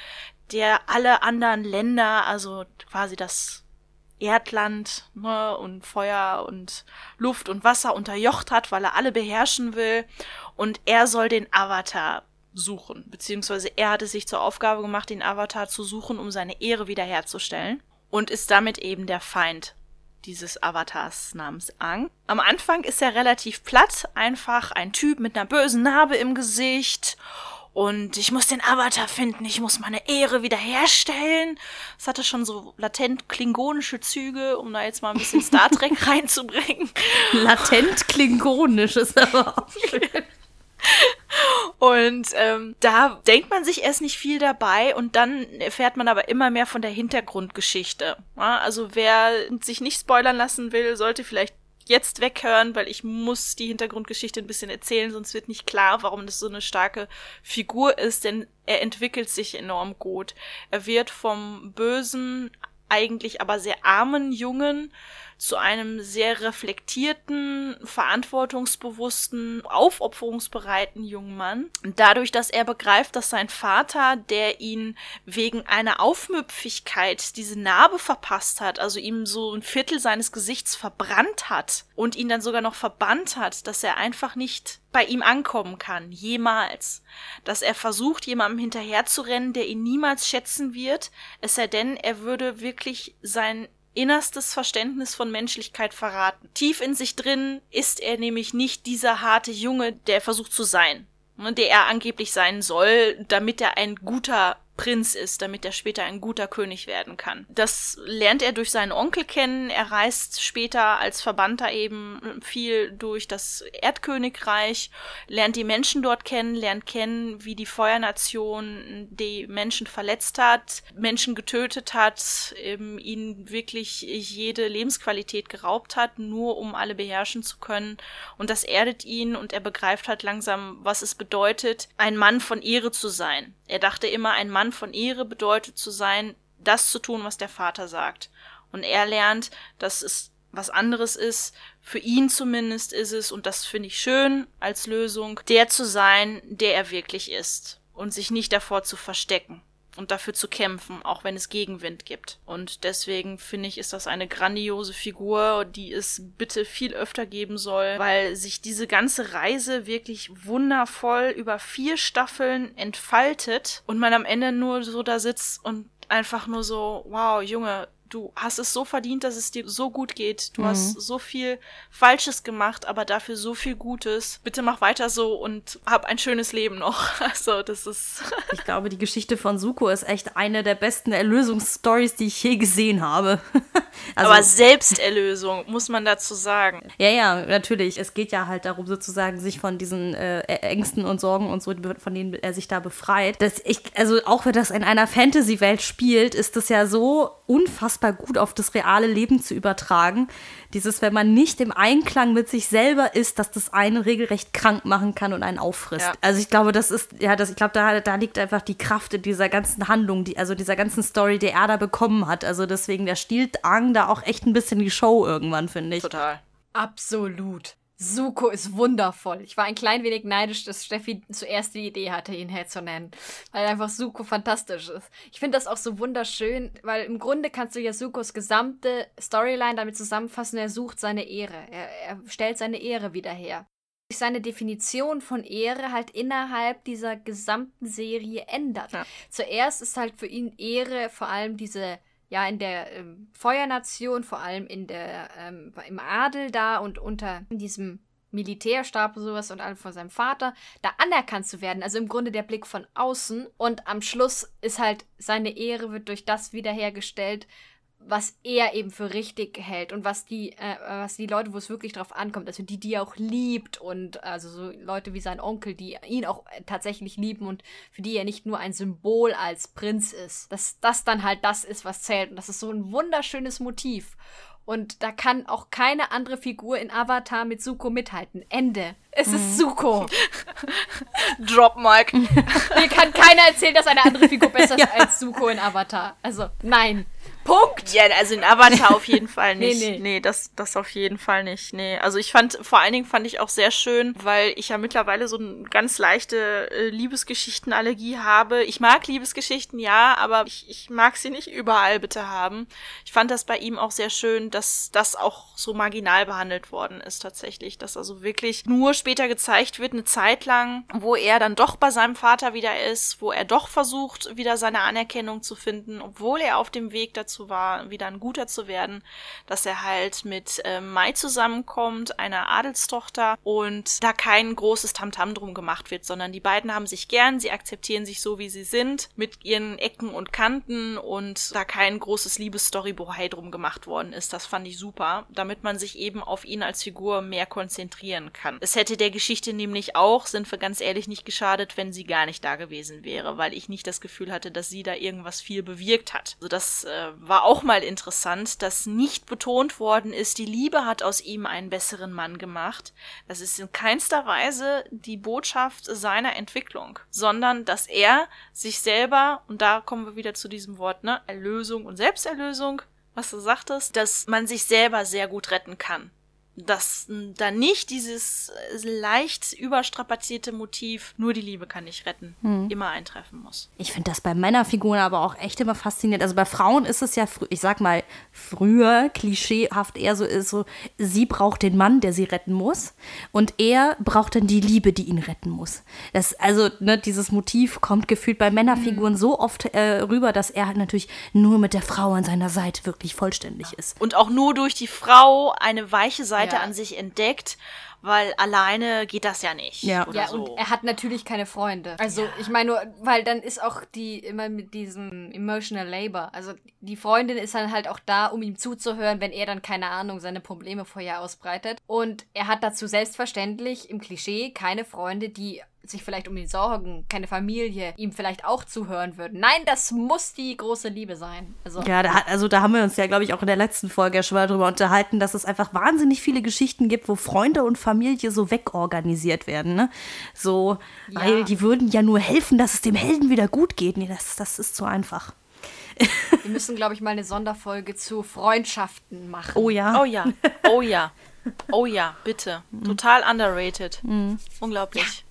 der alle anderen Länder, also quasi das Erdland ne, und Feuer und Luft und Wasser unterjocht hat, weil er alle beherrschen will. Und er soll den Avatar suchen, beziehungsweise er hatte sich zur Aufgabe gemacht, den Avatar zu suchen, um seine Ehre wiederherzustellen. Und ist damit eben der Feind dieses Avatars namens Ang. Am Anfang ist er relativ platt, einfach ein Typ mit einer bösen Narbe im Gesicht. Und ich muss den Avatar finden, ich muss meine Ehre wiederherstellen. Es hatte schon so latent klingonische Züge, um da jetzt mal ein bisschen Star Trek reinzubringen. Latent klingonisch ist aber auch schön. Und ähm, da denkt man sich erst nicht viel dabei und dann erfährt man aber immer mehr von der Hintergrundgeschichte. Ja, also wer sich nicht spoilern lassen will, sollte vielleicht jetzt weghören, weil ich muss die Hintergrundgeschichte ein bisschen erzählen, sonst wird nicht klar, warum das so eine starke Figur ist, denn er entwickelt sich enorm gut. Er wird vom bösen, eigentlich aber sehr armen Jungen zu einem sehr reflektierten, verantwortungsbewussten, aufopferungsbereiten jungen Mann. Dadurch, dass er begreift, dass sein Vater, der ihn wegen einer Aufmüpfigkeit diese Narbe verpasst hat, also ihm so ein Viertel seines Gesichts verbrannt hat und ihn dann sogar noch verbannt hat, dass er einfach nicht bei ihm ankommen kann, jemals. Dass er versucht, jemandem hinterherzurennen, der ihn niemals schätzen wird, es sei denn, er würde wirklich sein innerstes Verständnis von Menschlichkeit verraten. Tief in sich drin ist er nämlich nicht dieser harte Junge, der er versucht zu sein, ne, der er angeblich sein soll, damit er ein guter Prinz ist, damit er später ein guter König werden kann. Das lernt er durch seinen Onkel kennen. Er reist später als Verbannter eben viel durch das Erdkönigreich, lernt die Menschen dort kennen, lernt kennen, wie die Feuernation die Menschen verletzt hat, Menschen getötet hat, ihnen wirklich jede Lebensqualität geraubt hat, nur um alle beherrschen zu können. Und das erdet ihn und er begreift halt langsam, was es bedeutet, ein Mann von Ehre zu sein. Er dachte immer, ein Mann von Ehre bedeutet zu sein, das zu tun, was der Vater sagt. Und er lernt, dass es was anderes ist, für ihn zumindest ist es, und das finde ich schön als Lösung, der zu sein, der er wirklich ist. Und sich nicht davor zu verstecken und dafür zu kämpfen, auch wenn es Gegenwind gibt. Und deswegen finde ich, ist das eine grandiose Figur, die es bitte viel öfter geben soll, weil sich diese ganze Reise wirklich wundervoll über vier Staffeln entfaltet und man am Ende nur so da sitzt und einfach nur so, wow, Junge, du hast es so verdient, dass es dir so gut geht. Du mhm. hast so viel Falsches gemacht, aber dafür so viel Gutes. Bitte mach weiter so und hab ein schönes Leben noch. Also, das ist. ich glaube, die Geschichte von Suko ist echt eine der besten Erlösungsstories, die ich je gesehen habe. also, aber Selbsterlösung, muss man dazu sagen. Ja, ja, natürlich. Es geht ja halt darum, sozusagen, sich von diesen äh, Ängsten und Sorgen und so, von denen er sich da befreit. Dass ich, also auch wenn das in einer Fantasy-Welt spielt, ist das ja so unfassbar gut auf das reale Leben zu übertragen. Dieses, wenn man nicht im Einklang mit sich selber ist, dass das einen regelrecht krank machen kann und einen auffrisst. Ja. Also ich glaube, das ist, ja, das, ich glaube, da, da liegt einfach die Kraft in dieser ganzen Handlung, die, also dieser ganzen Story, die er da bekommen hat. Also deswegen, der stiehlt Ang da auch echt ein bisschen die Show irgendwann, finde ich. Total. Absolut. Suko ist wundervoll. Ich war ein klein wenig neidisch, dass Steffi zuerst die Idee hatte, ihn herzunennen. Weil einfach Suko fantastisch ist. Ich finde das auch so wunderschön, weil im Grunde kannst du ja Sukos gesamte Storyline damit zusammenfassen, er sucht seine Ehre. Er, er stellt seine Ehre wieder her. Seine Definition von Ehre halt innerhalb dieser gesamten Serie ändert. Ja. Zuerst ist halt für ihn Ehre vor allem diese ja in der ähm, Feuernation, vor allem in der ähm, im Adel da und unter diesem Militärstab und sowas und allem von seinem Vater, da anerkannt zu werden. Also im Grunde der Blick von außen. Und am Schluss ist halt seine Ehre wird durch das wiederhergestellt, was er eben für richtig hält und was die, äh, was die Leute, wo es wirklich drauf ankommt, also die, die er auch liebt und also so Leute wie sein Onkel, die ihn auch tatsächlich lieben und für die er nicht nur ein Symbol als Prinz ist, dass das dann halt das ist, was zählt und das ist so ein wunderschönes Motiv. Und da kann auch keine andere Figur in Avatar mit Suko mithalten. Ende. Es mhm. ist Suko. Drop Mike. Mir kann keiner erzählen, dass eine andere Figur besser ist ja. als Suko in Avatar. Also, nein. Punkt. Ja, also in Avatar auf jeden Fall nicht. nee, nee. nee, das, das auf jeden Fall nicht. Nee, also ich fand, vor allen Dingen fand ich auch sehr schön, weil ich ja mittlerweile so eine ganz leichte äh, Liebesgeschichtenallergie habe. Ich mag Liebesgeschichten, ja, aber ich, ich mag sie nicht überall bitte haben. Ich fand das bei ihm auch sehr schön, dass das auch so marginal behandelt worden ist tatsächlich. Dass also wirklich nur später gezeigt wird, eine Zeit lang, wo er dann doch bei seinem Vater wieder ist, wo er doch versucht, wieder seine Anerkennung zu finden, obwohl er auf dem Weg dazu dazu war, wieder ein Guter zu werden, dass er halt mit äh, Mai zusammenkommt, einer Adelstochter, und da kein großes Tamtam drum gemacht wird, sondern die beiden haben sich gern, sie akzeptieren sich so, wie sie sind, mit ihren Ecken und Kanten und da kein großes Liebesstory-Bohai drum gemacht worden ist. Das fand ich super, damit man sich eben auf ihn als Figur mehr konzentrieren kann. Es hätte der Geschichte nämlich auch, sind wir ganz ehrlich, nicht geschadet, wenn sie gar nicht da gewesen wäre, weil ich nicht das Gefühl hatte, dass sie da irgendwas viel bewirkt hat. Also das äh, war auch mal interessant, dass nicht betont worden ist, die Liebe hat aus ihm einen besseren Mann gemacht. Das ist in keinster Weise die Botschaft seiner Entwicklung, sondern dass er sich selber, und da kommen wir wieder zu diesem Wort, ne, Erlösung und Selbsterlösung, was du sagtest, dass man sich selber sehr gut retten kann dass da nicht dieses äh, leicht überstrapazierte Motiv, nur die Liebe kann dich retten, hm. immer eintreffen muss. Ich finde das bei Männerfiguren aber auch echt immer faszinierend. Also bei Frauen ist es ja, ich sag mal, früher klischeehaft eher so ist, so, sie braucht den Mann, der sie retten muss und er braucht dann die Liebe, die ihn retten muss. Das, also, ne, dieses Motiv kommt gefühlt bei Männerfiguren hm. so oft äh, rüber, dass er halt natürlich nur mit der Frau an seiner Seite wirklich vollständig ist. Und auch nur durch die Frau eine weiche Seite Seite ja. an sich entdeckt, weil alleine geht das ja nicht. Ja, ja so. und er hat natürlich keine Freunde. Also ja. ich meine nur, weil dann ist auch die immer mit diesem emotional labor. Also die Freundin ist dann halt auch da, um ihm zuzuhören, wenn er dann keine Ahnung seine Probleme vor ihr ausbreitet. Und er hat dazu selbstverständlich im Klischee keine Freunde, die sich vielleicht um ihn sorgen, keine Familie, ihm vielleicht auch zuhören würden. Nein, das muss die große Liebe sein. Also, ja, da, also da haben wir uns ja, glaube ich, auch in der letzten Folge ja schon mal drüber unterhalten, dass es einfach wahnsinnig viele Geschichten gibt, wo Freunde und Familie so wegorganisiert werden. Ne? So, ja. weil die würden ja nur helfen, dass es dem Helden wieder gut geht. Nee, das, das ist zu einfach. Wir müssen, glaube ich, mal eine Sonderfolge zu Freundschaften machen. Oh ja. Oh ja. Oh ja. Oh ja, bitte. Total underrated. Mhm. Unglaublich.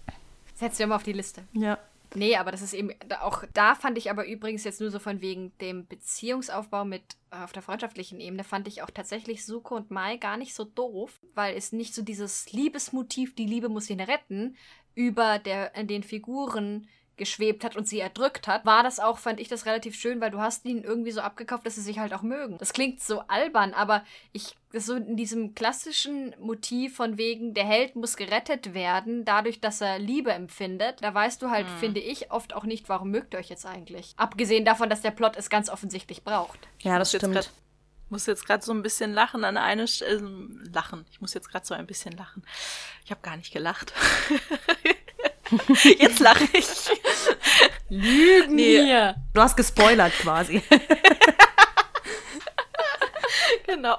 Setzen wir mal auf die Liste. Ja. Nee, aber das ist eben auch da fand ich aber übrigens jetzt nur so von wegen dem Beziehungsaufbau mit äh, auf der freundschaftlichen Ebene fand ich auch tatsächlich Suko und Mai gar nicht so doof, weil es nicht so dieses Liebesmotiv, die Liebe muss ihn retten, über der in den Figuren geschwebt hat und sie erdrückt hat, war das auch, fand ich das relativ schön, weil du hast ihnen irgendwie so abgekauft, dass sie sich halt auch mögen. Das klingt so albern, aber ich so in diesem klassischen Motiv von wegen, der Held muss gerettet werden, dadurch, dass er Liebe empfindet, da weißt du halt, Hm. finde ich, oft auch nicht, warum mögt ihr euch jetzt eigentlich? Abgesehen davon, dass der Plot es ganz offensichtlich braucht. Ja, das stimmt. grad- muss jetzt gerade so ein bisschen lachen an eine St- äh, lachen. Ich muss jetzt gerade so ein bisschen lachen. Ich habe gar nicht gelacht. jetzt lache ich. Lügen Nee. hier! Du hast gespoilert quasi. Genau.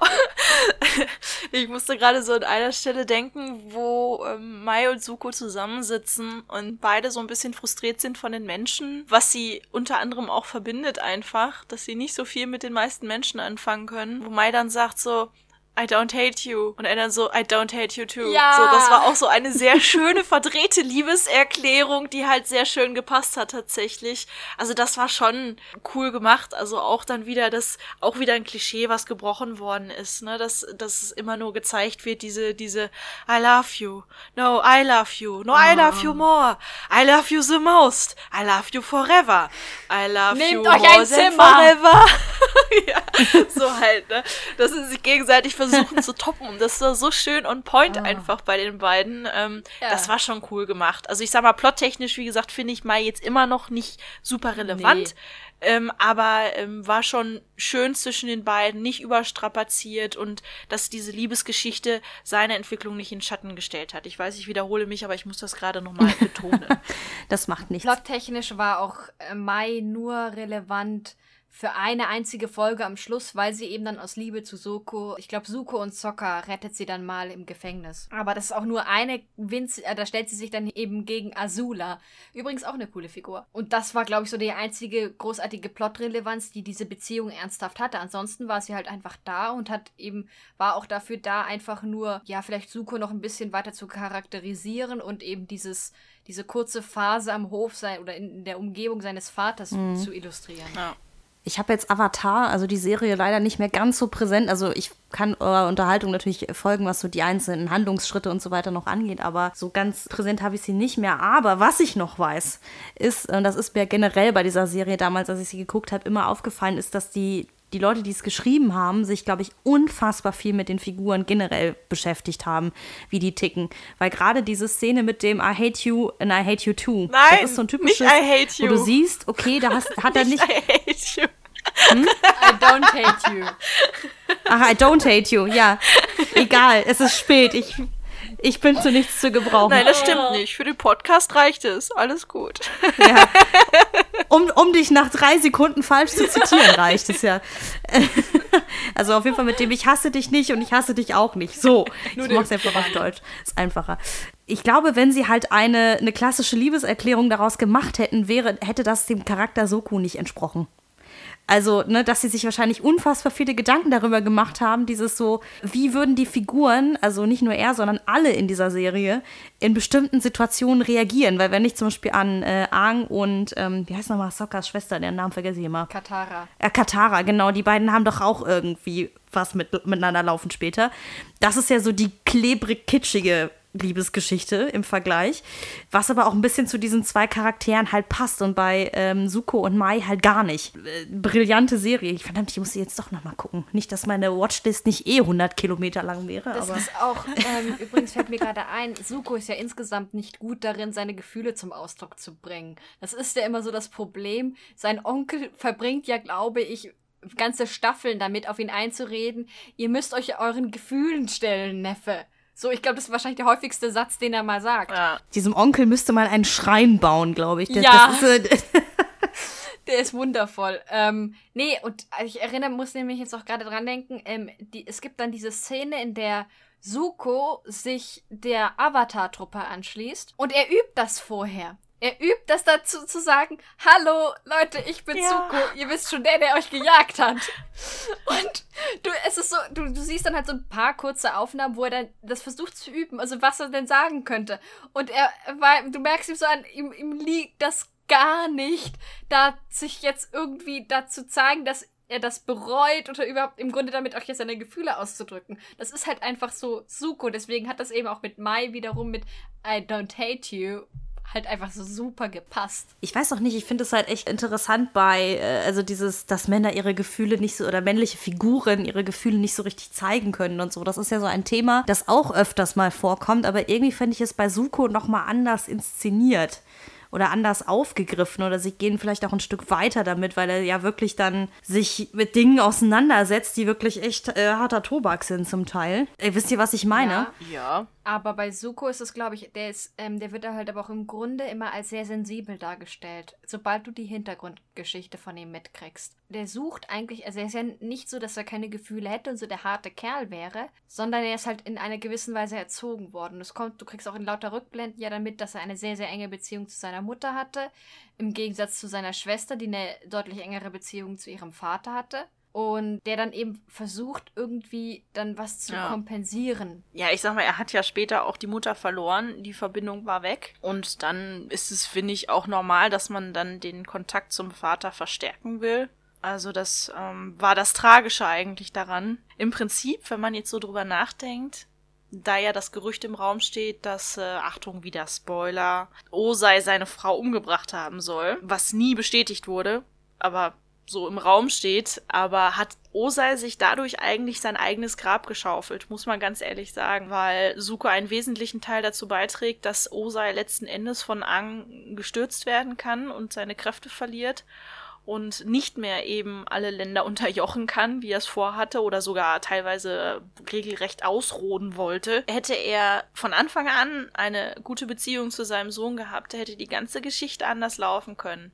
Ich musste gerade so an einer Stelle denken, wo ähm, Mai und Suko zusammensitzen und beide so ein bisschen frustriert sind von den Menschen, was sie unter anderem auch verbindet einfach, dass sie nicht so viel mit den meisten Menschen anfangen können. Wo Mai dann sagt so, I don't hate you. Und er dann so, I don't hate you too. Ja. So, das war auch so eine sehr schöne, verdrehte Liebeserklärung, die halt sehr schön gepasst hat tatsächlich. Also das war schon cool gemacht. Also auch dann wieder das, auch wieder ein Klischee, was gebrochen worden ist, ne, dass, dass es immer nur gezeigt wird, diese, diese, I love you. No, I love you. No, I love you more. I love you the most. I love you forever. I love Nehmt you euch more ein Zimmer. forever. ja, so halt, ne. Dass sie sich gegenseitig versuchen zu toppen. Und das war so schön on point einfach bei den beiden. Ähm, Ja. Das war schon cool gemacht. Also ich sag mal, plottechnisch, wie gesagt, finde ich Mai jetzt immer noch nicht super relevant. Ähm, aber ähm, war schon schön zwischen den beiden, nicht überstrapaziert und dass diese Liebesgeschichte seine Entwicklung nicht in Schatten gestellt hat. Ich weiß, ich wiederhole mich, aber ich muss das gerade nochmal betonen. Das macht nichts. Plottechnisch war auch äh, Mai nur relevant für eine einzige Folge am Schluss, weil sie eben dann aus Liebe zu Soko, ich glaube Suko und Sokka rettet sie dann mal im Gefängnis. Aber das ist auch nur eine Winz, äh, da stellt sie sich dann eben gegen Azula. Übrigens auch eine coole Figur. Und das war, glaube ich, so die einzige großartige Plotrelevanz, die diese Beziehung ernsthaft hatte. Ansonsten war sie halt einfach da und hat eben, war auch dafür da, einfach nur, ja, vielleicht Suko noch ein bisschen weiter zu charakterisieren und eben dieses diese kurze Phase am Hof sein oder in der Umgebung seines Vaters zu illustrieren. ja. Ich habe jetzt Avatar, also die Serie leider nicht mehr ganz so präsent. Also ich kann eurer Unterhaltung natürlich folgen, was so die einzelnen Handlungsschritte und so weiter noch angeht, aber so ganz präsent habe ich sie nicht mehr. Aber was ich noch weiß, ist, und das ist mir generell bei dieser Serie damals, als ich sie geguckt habe, immer aufgefallen, ist, dass die die Leute, die es geschrieben haben, sich, glaube ich, unfassbar viel mit den Figuren generell beschäftigt haben, wie die ticken. Weil gerade diese Szene mit dem I hate you and I hate you too, Nein, das ist so ein typisches, nicht I hate wo du you. siehst, okay, da hast, hat er nicht, I hate you. I don't hate you. Ach, I don't hate you. Ja, egal. Es ist spät. Ich, ich bin zu nichts zu gebrauchen. Nein, das stimmt nicht. Für den Podcast reicht es. Alles gut. Ja. Um, um dich nach drei Sekunden falsch zu zitieren, reicht es ja. Also auf jeden Fall mit dem Ich hasse dich nicht und ich hasse dich auch nicht. So, ich mach's einfach auf Deutsch. Ist einfacher. Ich glaube, wenn sie halt eine, eine klassische Liebeserklärung daraus gemacht hätten, wäre, hätte das dem Charakter Soku nicht entsprochen. Also, ne, dass sie sich wahrscheinlich unfassbar viele Gedanken darüber gemacht haben, dieses so, wie würden die Figuren, also nicht nur er, sondern alle in dieser Serie, in bestimmten Situationen reagieren. Weil wenn ich zum Beispiel an äh, Aang und, ähm, wie heißt nochmal Sokkas Schwester, deren Namen vergesse ich immer. Katara. Äh, Katara, genau, die beiden haben doch auch irgendwie was mit, miteinander laufen später. Das ist ja so die klebrig kitschige Liebesgeschichte im Vergleich, was aber auch ein bisschen zu diesen zwei Charakteren halt passt und bei ähm, Suko und Mai halt gar nicht. Äh, brillante Serie. Ich, verdammt, ich muss sie jetzt doch nochmal gucken. Nicht, dass meine Watchlist nicht eh 100 Kilometer lang wäre, Das aber ist auch, ähm, übrigens fällt mir gerade ein, Suko ist ja insgesamt nicht gut darin, seine Gefühle zum Ausdruck zu bringen. Das ist ja immer so das Problem. Sein Onkel verbringt ja, glaube ich, ganze Staffeln damit, auf ihn einzureden. Ihr müsst euch euren Gefühlen stellen, Neffe. So, ich glaube, das ist wahrscheinlich der häufigste Satz, den er mal sagt. Ja. diesem Onkel müsste man einen Schrein bauen, glaube ich. Das, Ja. Das ist, äh, Der ist wundervoll. Ähm, nee, und ich erinnere, muss nämlich jetzt auch gerade dran denken, ähm, die, es gibt dann diese Szene, in der Suko sich der Avatar-Truppe anschließt und er übt das vorher. Er übt das dazu zu sagen, hallo Leute, ich bin Ja. Suko, ihr wisst schon, der, der euch gejagt hat. Und du, es ist so, du, du siehst dann halt so ein paar kurze Aufnahmen, wo er dann das versucht zu üben, also was er denn sagen könnte. Und er, weil du merkst ihm so an, ihm, ihm liegt das gar nicht, da sich jetzt irgendwie dazu zeigen, dass er das bereut oder überhaupt im Grunde damit auch jetzt seine Gefühle auszudrücken. Das ist halt einfach so Suko, deswegen hat das eben auch mit Mai wiederum mit I don't hate you halt einfach so super gepasst. Ich weiß auch nicht, ich finde es halt echt interessant bei, äh, also dieses, dass Männer ihre Gefühle nicht so, oder männliche Figuren ihre Gefühle nicht so richtig zeigen können und so. Das ist ja so ein Thema, das auch öfters mal vorkommt, aber irgendwie finde ich es bei Suko nochmal anders inszeniert oder anders aufgegriffen oder sie gehen vielleicht auch ein Stück weiter damit, weil er ja wirklich dann sich mit Dingen auseinandersetzt, die wirklich echt äh, harter Tobak sind zum Teil. Äh, wisst ihr, was ich meine? Ja. Ja. Aber bei Suko ist es, glaube ich, der ist, ähm, der wird halt aber auch im Grunde immer als sehr sensibel dargestellt, sobald du die Hintergrundgeschichte von ihm mitkriegst. Der sucht eigentlich, also er ist ja nicht so, dass er keine Gefühle hätte und so der harte Kerl wäre, sondern er ist halt in einer gewissen Weise erzogen worden. Es kommt, du kriegst auch in lauter Rückblenden ja damit, dass er eine sehr, sehr enge Beziehung zu seiner Mutter hatte, im Gegensatz zu seiner Schwester, die eine deutlich engere Beziehung zu ihrem Vater hatte. Und der dann eben versucht, irgendwie dann was zu Ja. kompensieren. Ja, ich sag mal, er hat ja später auch die Mutter verloren, die Verbindung war weg. Und dann ist es, finde ich, auch normal, dass man dann den Kontakt zum Vater verstärken will. Also das ähm, war das Tragische eigentlich daran. Im Prinzip, wenn man jetzt so drüber nachdenkt, da ja das Gerücht im Raum steht, dass, äh, Achtung, wieder Spoiler, Osei seine Frau umgebracht haben soll, was nie bestätigt wurde, aber so im Raum steht, aber hat Osei sich dadurch eigentlich sein eigenes Grab geschaufelt, muss man ganz ehrlich sagen, weil Suko einen wesentlichen Teil dazu beiträgt, dass Osei letzten Endes von Aang gestürzt werden kann und seine Kräfte verliert und nicht mehr eben alle Länder unterjochen kann, wie er es vorhatte oder sogar teilweise regelrecht ausroden wollte. Hätte er von Anfang an eine gute Beziehung zu seinem Sohn gehabt, hätte die ganze Geschichte anders laufen können.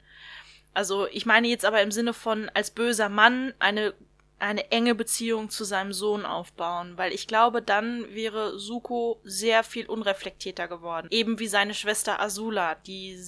Also ich meine jetzt aber im Sinne von als böser Mann eine eine enge Beziehung zu seinem Sohn aufbauen, weil ich glaube, dann wäre Suko sehr viel unreflektierter geworden. Eben wie seine Schwester Azula, die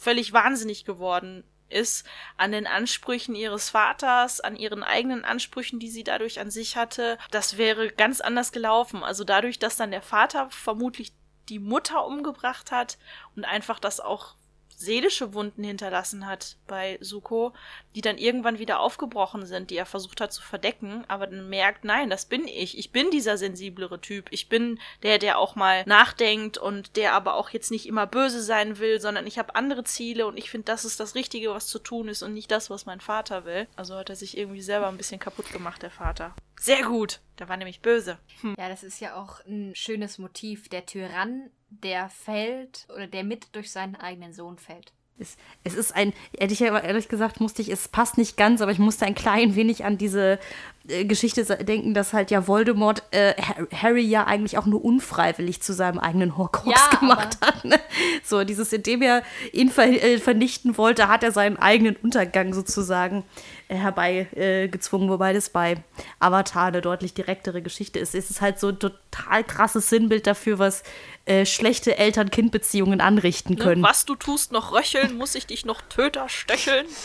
völlig wahnsinnig geworden ist an den Ansprüchen ihres Vaters, an ihren eigenen Ansprüchen, die sie dadurch an sich hatte. Das wäre ganz anders gelaufen. Also dadurch, dass dann der Vater vermutlich die Mutter umgebracht hat und einfach das auch seelische Wunden hinterlassen hat bei Suko, die dann irgendwann wieder aufgebrochen sind, die er versucht hat zu verdecken, aber dann merkt, nein, das bin ich. Ich bin dieser sensiblere Typ. Ich bin der, der auch mal nachdenkt und der aber auch jetzt nicht immer böse sein will, sondern ich habe andere Ziele und ich finde, das ist das Richtige, was zu tun ist und nicht das, was mein Vater will. Also hat er sich irgendwie selber ein bisschen kaputt gemacht, der Vater. Sehr gut. Der war nämlich böse. Ja, das ist ja auch ein schönes Motiv. Der Tyrann, der fällt oder der mit durch seinen eigenen Sohn fällt. Es, es ist ein, ehrlich, ehrlich gesagt musste ich, es passt nicht ganz, aber ich musste ein klein wenig an diese äh, Geschichte denken, dass halt ja Voldemort äh, Har- Harry ja eigentlich auch nur unfreiwillig zu seinem eigenen Horcrux Ja, gemacht hat. Ne? So, dieses, indem er ihn ver äh, vernichten wollte, hat er seinen eigenen Untergang sozusagen herbeigezwungen, gezwungen, wobei das bei Avatar eine deutlich direktere Geschichte ist. Es ist halt so ein total krasses Sinnbild dafür, was äh, schlechte Eltern-Kind-Beziehungen anrichten können. Ne? Was du tust, noch röcheln, muss ich dich noch Töter stöcheln.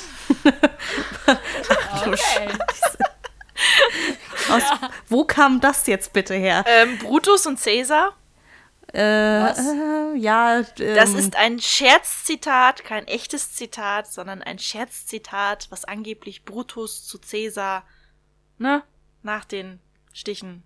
Okay. Aus, Wo kam das jetzt bitte her? Ähm, Brutus und Caesar. Äh, äh, ja, ähm, Das ist ein Scherzzitat, kein echtes Zitat, sondern ein Scherzzitat, was angeblich Brutus zu Caesar, ne, nach den Stichen.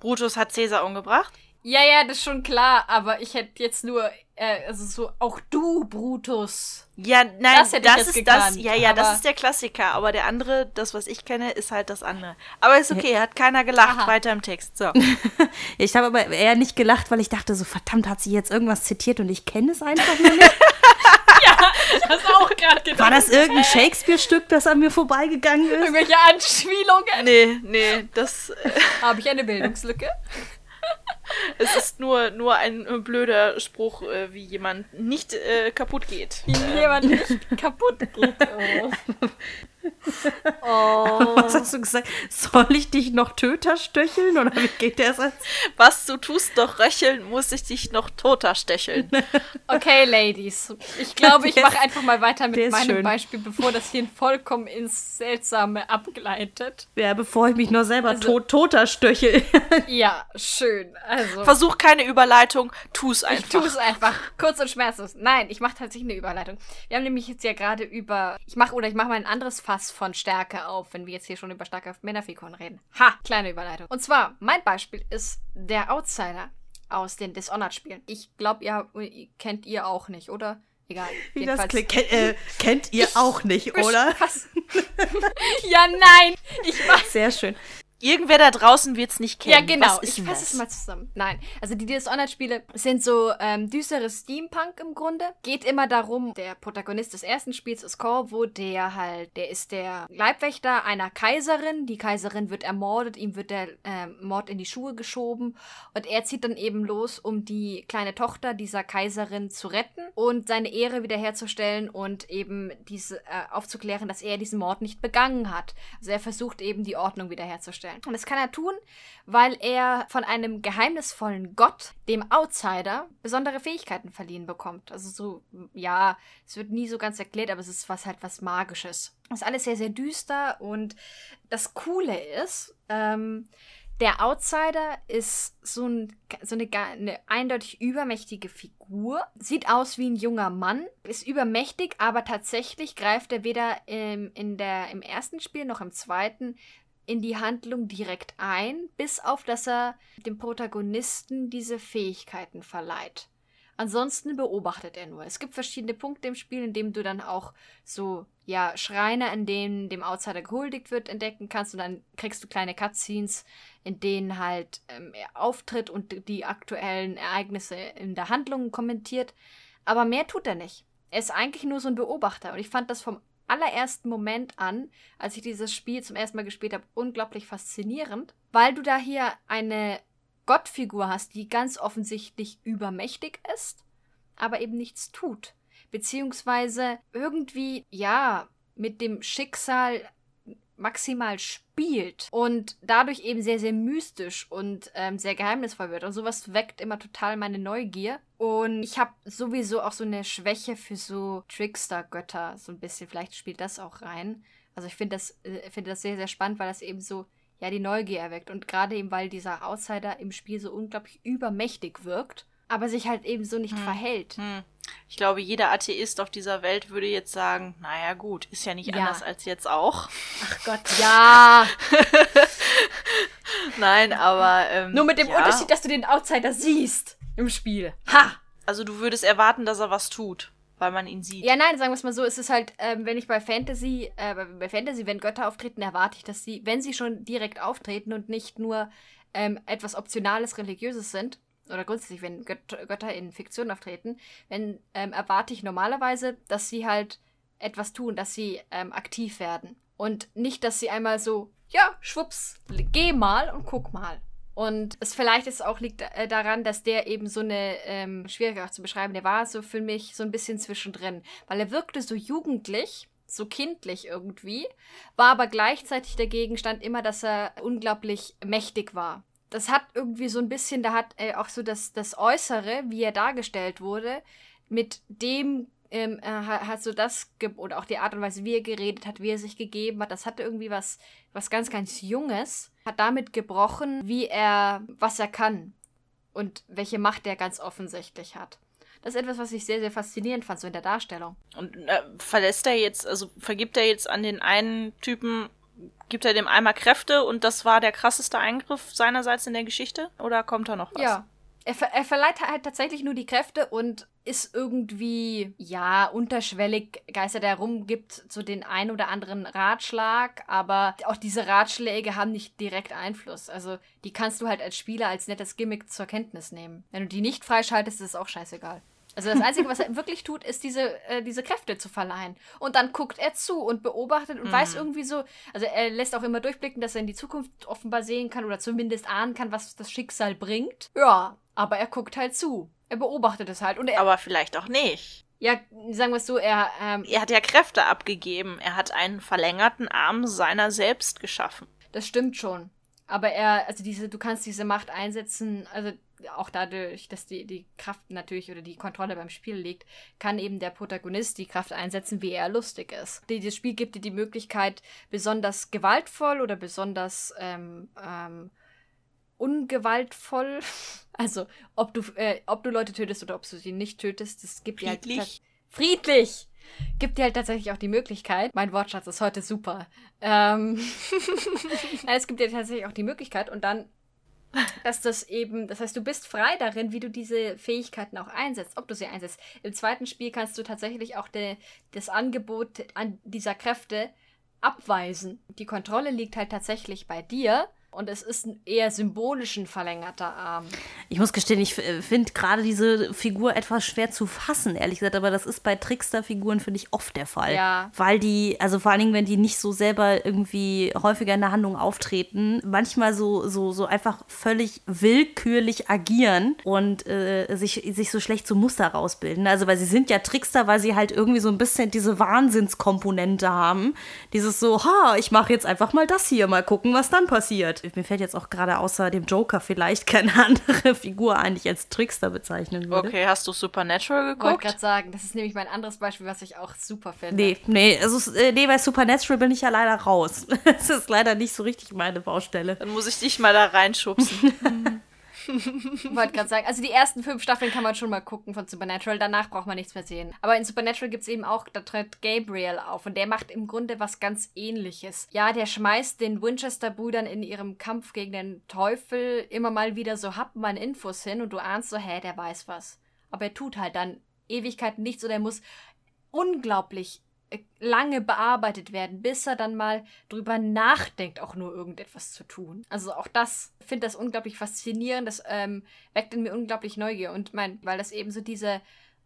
Brutus hat Caesar umgebracht. Ja, ja, das ist schon klar, aber ich hätte jetzt nur, äh, also so, auch du, Brutus. Ja, nein, Das das, ich ist das, gekannt, ja, ja, aber- das ist der Klassiker, aber der andere, das, was ich kenne, ist halt das andere. Aber ist okay, hat keiner gelacht, Aha. weiter im Text. So. ich habe aber eher nicht gelacht, weil ich dachte so, verdammt, hat sie jetzt irgendwas zitiert und ich kenne es einfach nur nicht. Das ist auch gerade gedacht. War das irgendein Shakespeare-Stück, das an mir vorbeigegangen ist? Irgendwelche Anspielungen? Nee, nee, das, äh, Habe ich eine Bildungslücke? es ist nur, nur ein äh, blöder Spruch, äh, wie jemand nicht äh, kaputt geht. Wie jemand nicht kaputt geht. Oh. oh. Was hast du gesagt? Soll ich dich noch Töter stöcheln? Oder wie geht der Satz? Was du tust, doch röcheln, muss ich dich noch toter stecheln. Okay, Ladies. Ich glaube, ich mache einfach mal weiter mit meinem schön. Beispiel, bevor das hier vollkommen ins Seltsame abgleitet. Ja, bevor ich mich noch selber Also- tot, Toter stöchel. Ja, schön. Also. Versuch keine Überleitung, tu's Ich einfach. tue es einfach. Kurz und schmerzlos. Nein, ich mache tatsächlich eine Überleitung. Wir haben nämlich jetzt ja gerade über. Ich mache oder ich mache mal ein anderes Fass von Stärke auf, wenn wir jetzt hier schon über starke Männerfiguren reden. Ha, kleine Überleitung. Und zwar, mein Beispiel ist der Outsider aus den Dishonored-Spielen. Ich glaube, ihr, kennt ihr auch nicht, oder? Egal. Wie das klingt, ken, äh, kennt ihr auch nicht, oder? Ja, nein. Ich weiß. Sehr schön. Irgendwer da draußen wird es nicht kennen. Ja, genau. Was ist ich fasse es mal zusammen. Nein, also die Dishonored-Spiele sind so ähm, düsteres Steampunk im Grunde. Geht immer darum, der Protagonist des ersten Spiels ist Corvo, der halt, der ist der Leibwächter einer Kaiserin. Die Kaiserin wird ermordet, ihm wird der ähm, Mord in die Schuhe geschoben und er zieht dann eben los, um die kleine Tochter dieser Kaiserin zu retten und seine Ehre wiederherzustellen und eben diese äh, aufzuklären, dass er diesen Mord nicht begangen hat. Also er versucht eben die Ordnung wiederherzustellen. Und das kann er tun, weil er von einem geheimnisvollen Gott, dem Outsider, besondere Fähigkeiten verliehen bekommt. Also so, ja, es wird nie so ganz erklärt, aber es ist was halt was Magisches. Das ist alles sehr, sehr düster und das Coole ist, ähm, der Outsider ist so, ein, so eine, eine eindeutig übermächtige Figur. Sieht aus wie ein junger Mann, ist übermächtig, aber tatsächlich greift er weder im, in der, im ersten Spiel noch im zweiten in die Handlung direkt ein, bis auf dass er dem Protagonisten diese Fähigkeiten verleiht. Ansonsten beobachtet er nur. Es gibt verschiedene Punkte im Spiel, in dem du dann auch so, ja, Schreine, in denen dem Outsider gehuldigt wird, entdecken kannst. Und dann kriegst du kleine Cutscenes, in denen halt ähm, er auftritt und die aktuellen Ereignisse in der Handlung kommentiert. Aber mehr tut er nicht. Er ist eigentlich nur so ein Beobachter. Und ich fand das vom allerersten Moment an, als ich dieses Spiel zum ersten Mal gespielt habe, unglaublich faszinierend, weil du da hier eine Gottfigur hast, die ganz offensichtlich übermächtig ist, aber eben nichts tut. Beziehungsweise irgendwie, ja, mit dem Schicksal maximal spielt und dadurch eben sehr, sehr mystisch und ähm, sehr geheimnisvoll wird. Und sowas weckt immer total meine Neugier. Und ich habe sowieso auch so eine Schwäche für so Trickster-Götter, so ein bisschen. Vielleicht spielt das auch rein. Also ich finde das, äh, finde das sehr, sehr spannend, weil das eben so, ja, die Neugier erweckt. Und gerade eben, weil dieser Outsider im Spiel so unglaublich übermächtig wirkt, aber sich halt eben so nicht verhält. Hm. Ich glaube, jeder Atheist auf dieser Welt würde jetzt sagen, naja gut, ist ja nicht Ja. anders als jetzt auch. Ach Gott, ja. Nein, aber ähm, Nur mit dem ja. Unterschied, dass du den Outsider siehst im Spiel. Ha! Also du würdest erwarten, dass er was tut, weil man ihn sieht. Ja, nein, sagen wir es mal so, es ist halt, ähm, wenn ich bei Fantasy, äh, bei- Fantasy, wenn Götter auftreten, erwarte ich, dass sie, wenn sie schon direkt auftreten und nicht nur ähm, etwas Optionales, Religiöses sind, oder grundsätzlich, wenn Gött Götter in Fiktion auftreten, wenn, ähm, erwarte ich normalerweise, dass sie halt etwas tun, dass sie ähm, aktiv werden. Und nicht, dass sie einmal so, ja, schwupps, geh mal und guck mal. Und es vielleicht ist auch liegt äh, daran, dass der eben so eine, ähm, schwierig auch zu beschreiben, der war so für mich so ein bisschen zwischendrin. Weil er wirkte so jugendlich, so kindlich irgendwie, war aber gleichzeitig der Gegenstand immer, dass er unglaublich mächtig war. Das hat irgendwie so ein bisschen, da hat äh, auch so das, das Äußere, wie er dargestellt wurde, mit dem ähm, äh, ha- hat so das, oder auch die Art und Weise, wie er geredet hat, wie er sich gegeben hat, das hatte irgendwie was, was ganz, ganz Junges, hat damit gebrochen, wie er, was er kann und welche Macht er ganz offensichtlich hat. Das ist etwas, was ich sehr, sehr faszinierend fand, so in der Darstellung. Und äh, verlässt er jetzt, also vergibt er jetzt an den einen Typen, gibt er dem einmal Kräfte und das war der krasseste Eingriff seinerseits in der Geschichte? Oder kommt da noch was? Ja. Er, ver er verleiht halt tatsächlich nur die Kräfte und ist irgendwie, ja, unterschwellig geistert herum, gibt so den ein oder anderen Ratschlag, aber auch diese Ratschläge haben nicht direkt Einfluss. Also die kannst du halt als Spieler als nettes Gimmick zur Kenntnis nehmen. Wenn du die nicht freischaltest, ist es auch scheißegal. Also das Einzige, was er wirklich tut, ist diese, äh, diese Kräfte zu verleihen. Und dann guckt er zu und beobachtet und weiß irgendwie so, also er lässt auch immer durchblicken, dass er in die Zukunft offenbar sehen kann oder zumindest ahnen kann, was das Schicksal bringt. Ja, aber er guckt halt zu. Er beobachtet es halt. Und er, Aber vielleicht auch nicht. ja, sagen wir es so, er, ähm, Er hat ja Kräfte abgegeben. Er hat einen verlängerten Arm seiner selbst geschaffen. Das stimmt schon. Aber er, also diese, du kannst diese Macht einsetzen, also auch dadurch, dass die, die Kraft natürlich oder die Kontrolle beim Spiel liegt, kann eben der Protagonist die Kraft einsetzen, wie er lustig ist. Dieses Spiel gibt dir die Möglichkeit, besonders gewaltvoll oder besonders ähm, ähm, ungewaltvoll, also ob du, äh, ob du Leute tötest oder ob du sie nicht tötest, das gibt dir halt Friedlich. Gibt dir halt tatsächlich auch die Möglichkeit. Mein Wortschatz ist heute super. Ähm, es gibt dir tatsächlich auch die Möglichkeit und dann dass das eben, das heißt, du bist frei darin, wie du diese Fähigkeiten auch einsetzt, ob du sie einsetzt. Im zweiten Spiel kannst du tatsächlich auch de, das Angebot an dieser Kräfte abweisen. Die Kontrolle liegt halt tatsächlich bei dir und es ist ein eher symbolisch ein verlängerter Arm. Ich muss gestehen, ich äh, finde gerade diese Figur etwas schwer zu fassen, ehrlich gesagt, aber das ist bei Trickster-Figuren, finde ich, oft der Fall. Ja. Weil die, also vor allen Dingen, wenn die nicht so selber irgendwie häufiger in der Handlung auftreten, manchmal so, so, so einfach völlig willkürlich agieren und äh, sich, sich so schlecht zum Muster rausbilden. Also, weil sie sind ja Trickster, weil sie halt irgendwie so ein bisschen diese Wahnsinnskomponente haben. Dieses so, ha, ich mache jetzt einfach mal das hier, mal gucken, was dann passiert mir fällt jetzt auch gerade außer dem Joker vielleicht keine andere Figur ein, die ich als Trickster bezeichnen würde. Okay, hast du Supernatural Ich wollte geguckt? gerade sagen, das ist nämlich mein anderes Beispiel, was ich auch super finde. Nee, nee, also, äh, nee, bei Supernatural bin ich ja leider raus. Es ist leider nicht so richtig meine Baustelle. Dann muss ich dich mal da reinschubsen. Wollte gerade sagen, also die ersten fünf Staffeln kann man schon mal gucken von Supernatural, danach braucht man nichts mehr sehen. Aber in Supernatural gibt es eben auch, da tritt Gabriel auf und der macht im Grunde was ganz ähnliches. Ja, der schmeißt den Winchester-Brüdern in ihrem Kampf gegen den Teufel immer mal wieder so Happen an Infos hin und du ahnst so, hä, der weiß was. Aber er tut halt dann Ewigkeiten nichts oder er muss unglaublich lange bearbeitet werden, bis er dann mal drüber nachdenkt, auch nur irgendetwas zu tun. Also auch das, ich finde das unglaublich faszinierend, das ähm, weckt in mir unglaublich Neugier und mein, weil das eben so diese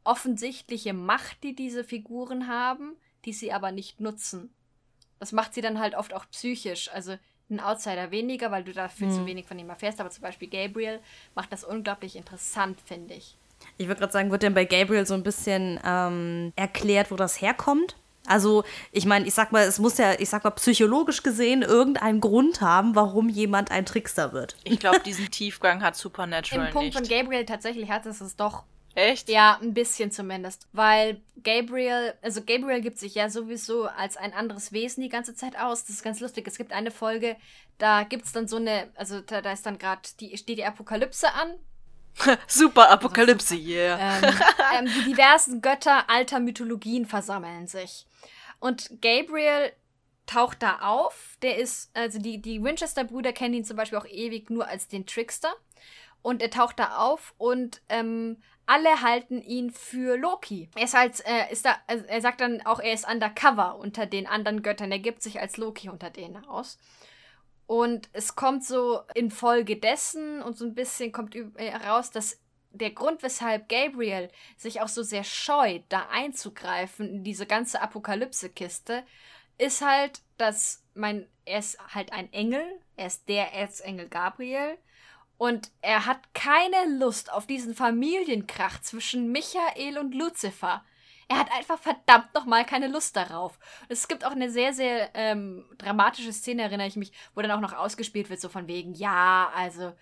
offensichtliche Macht, die diese Figuren haben, die sie aber nicht nutzen. Das macht sie dann halt oft auch psychisch, also ein Outsider weniger, weil du dafür zu wenig von ihm erfährst, aber zum Beispiel Gabriel macht das unglaublich interessant, finde ich. Ich würde gerade sagen, wird denn bei Gabriel so ein bisschen ähm, erklärt, wo das herkommt? Also, ich meine, ich sag mal, es muss ja, ich sag mal, psychologisch gesehen irgendeinen Grund haben, warum jemand ein Trickster wird. Ich glaube, diesen Tiefgang hat Supernatural Im Punkt nicht. von Gabriel tatsächlich hat es es doch Echt? Ja, ein bisschen zumindest. Weil Gabriel, also Gabriel gibt sich ja sowieso als ein anderes Wesen die ganze Zeit aus. Das ist ganz lustig. Es gibt eine Folge, da gibt es dann so eine, also da, da ist dann gerade, die steht die Apokalypse an. Super Apokalypse, yeah. Ähm, ähm, die diversen Götter alter Mythologien versammeln sich. Und Gabriel taucht da auf. Der ist, also die, die Winchester-Brüder kennen ihn zum Beispiel auch ewig nur als den Trickster. Und er taucht da auf und ähm, alle halten ihn für Loki. Er ist halt, äh, ist da, also er sagt dann auch, er ist undercover unter den anderen Göttern. Er gibt sich als Loki unter denen aus. Und es kommt so infolgedessen und so ein bisschen kommt heraus, dass der Grund, weshalb Gabriel sich auch so sehr scheut, da einzugreifen in diese ganze Apokalypse-Kiste, ist halt, dass mein, er ist halt ein Engel, er ist der Erzengel Gabriel und er hat keine Lust auf diesen Familienkrach zwischen Michael und Luzifer. Er hat einfach verdammt nochmal keine Lust darauf. Es gibt auch eine sehr, sehr ähm, dramatische Szene, erinnere ich mich, wo dann auch noch ausgespielt wird, so von wegen, ja, also,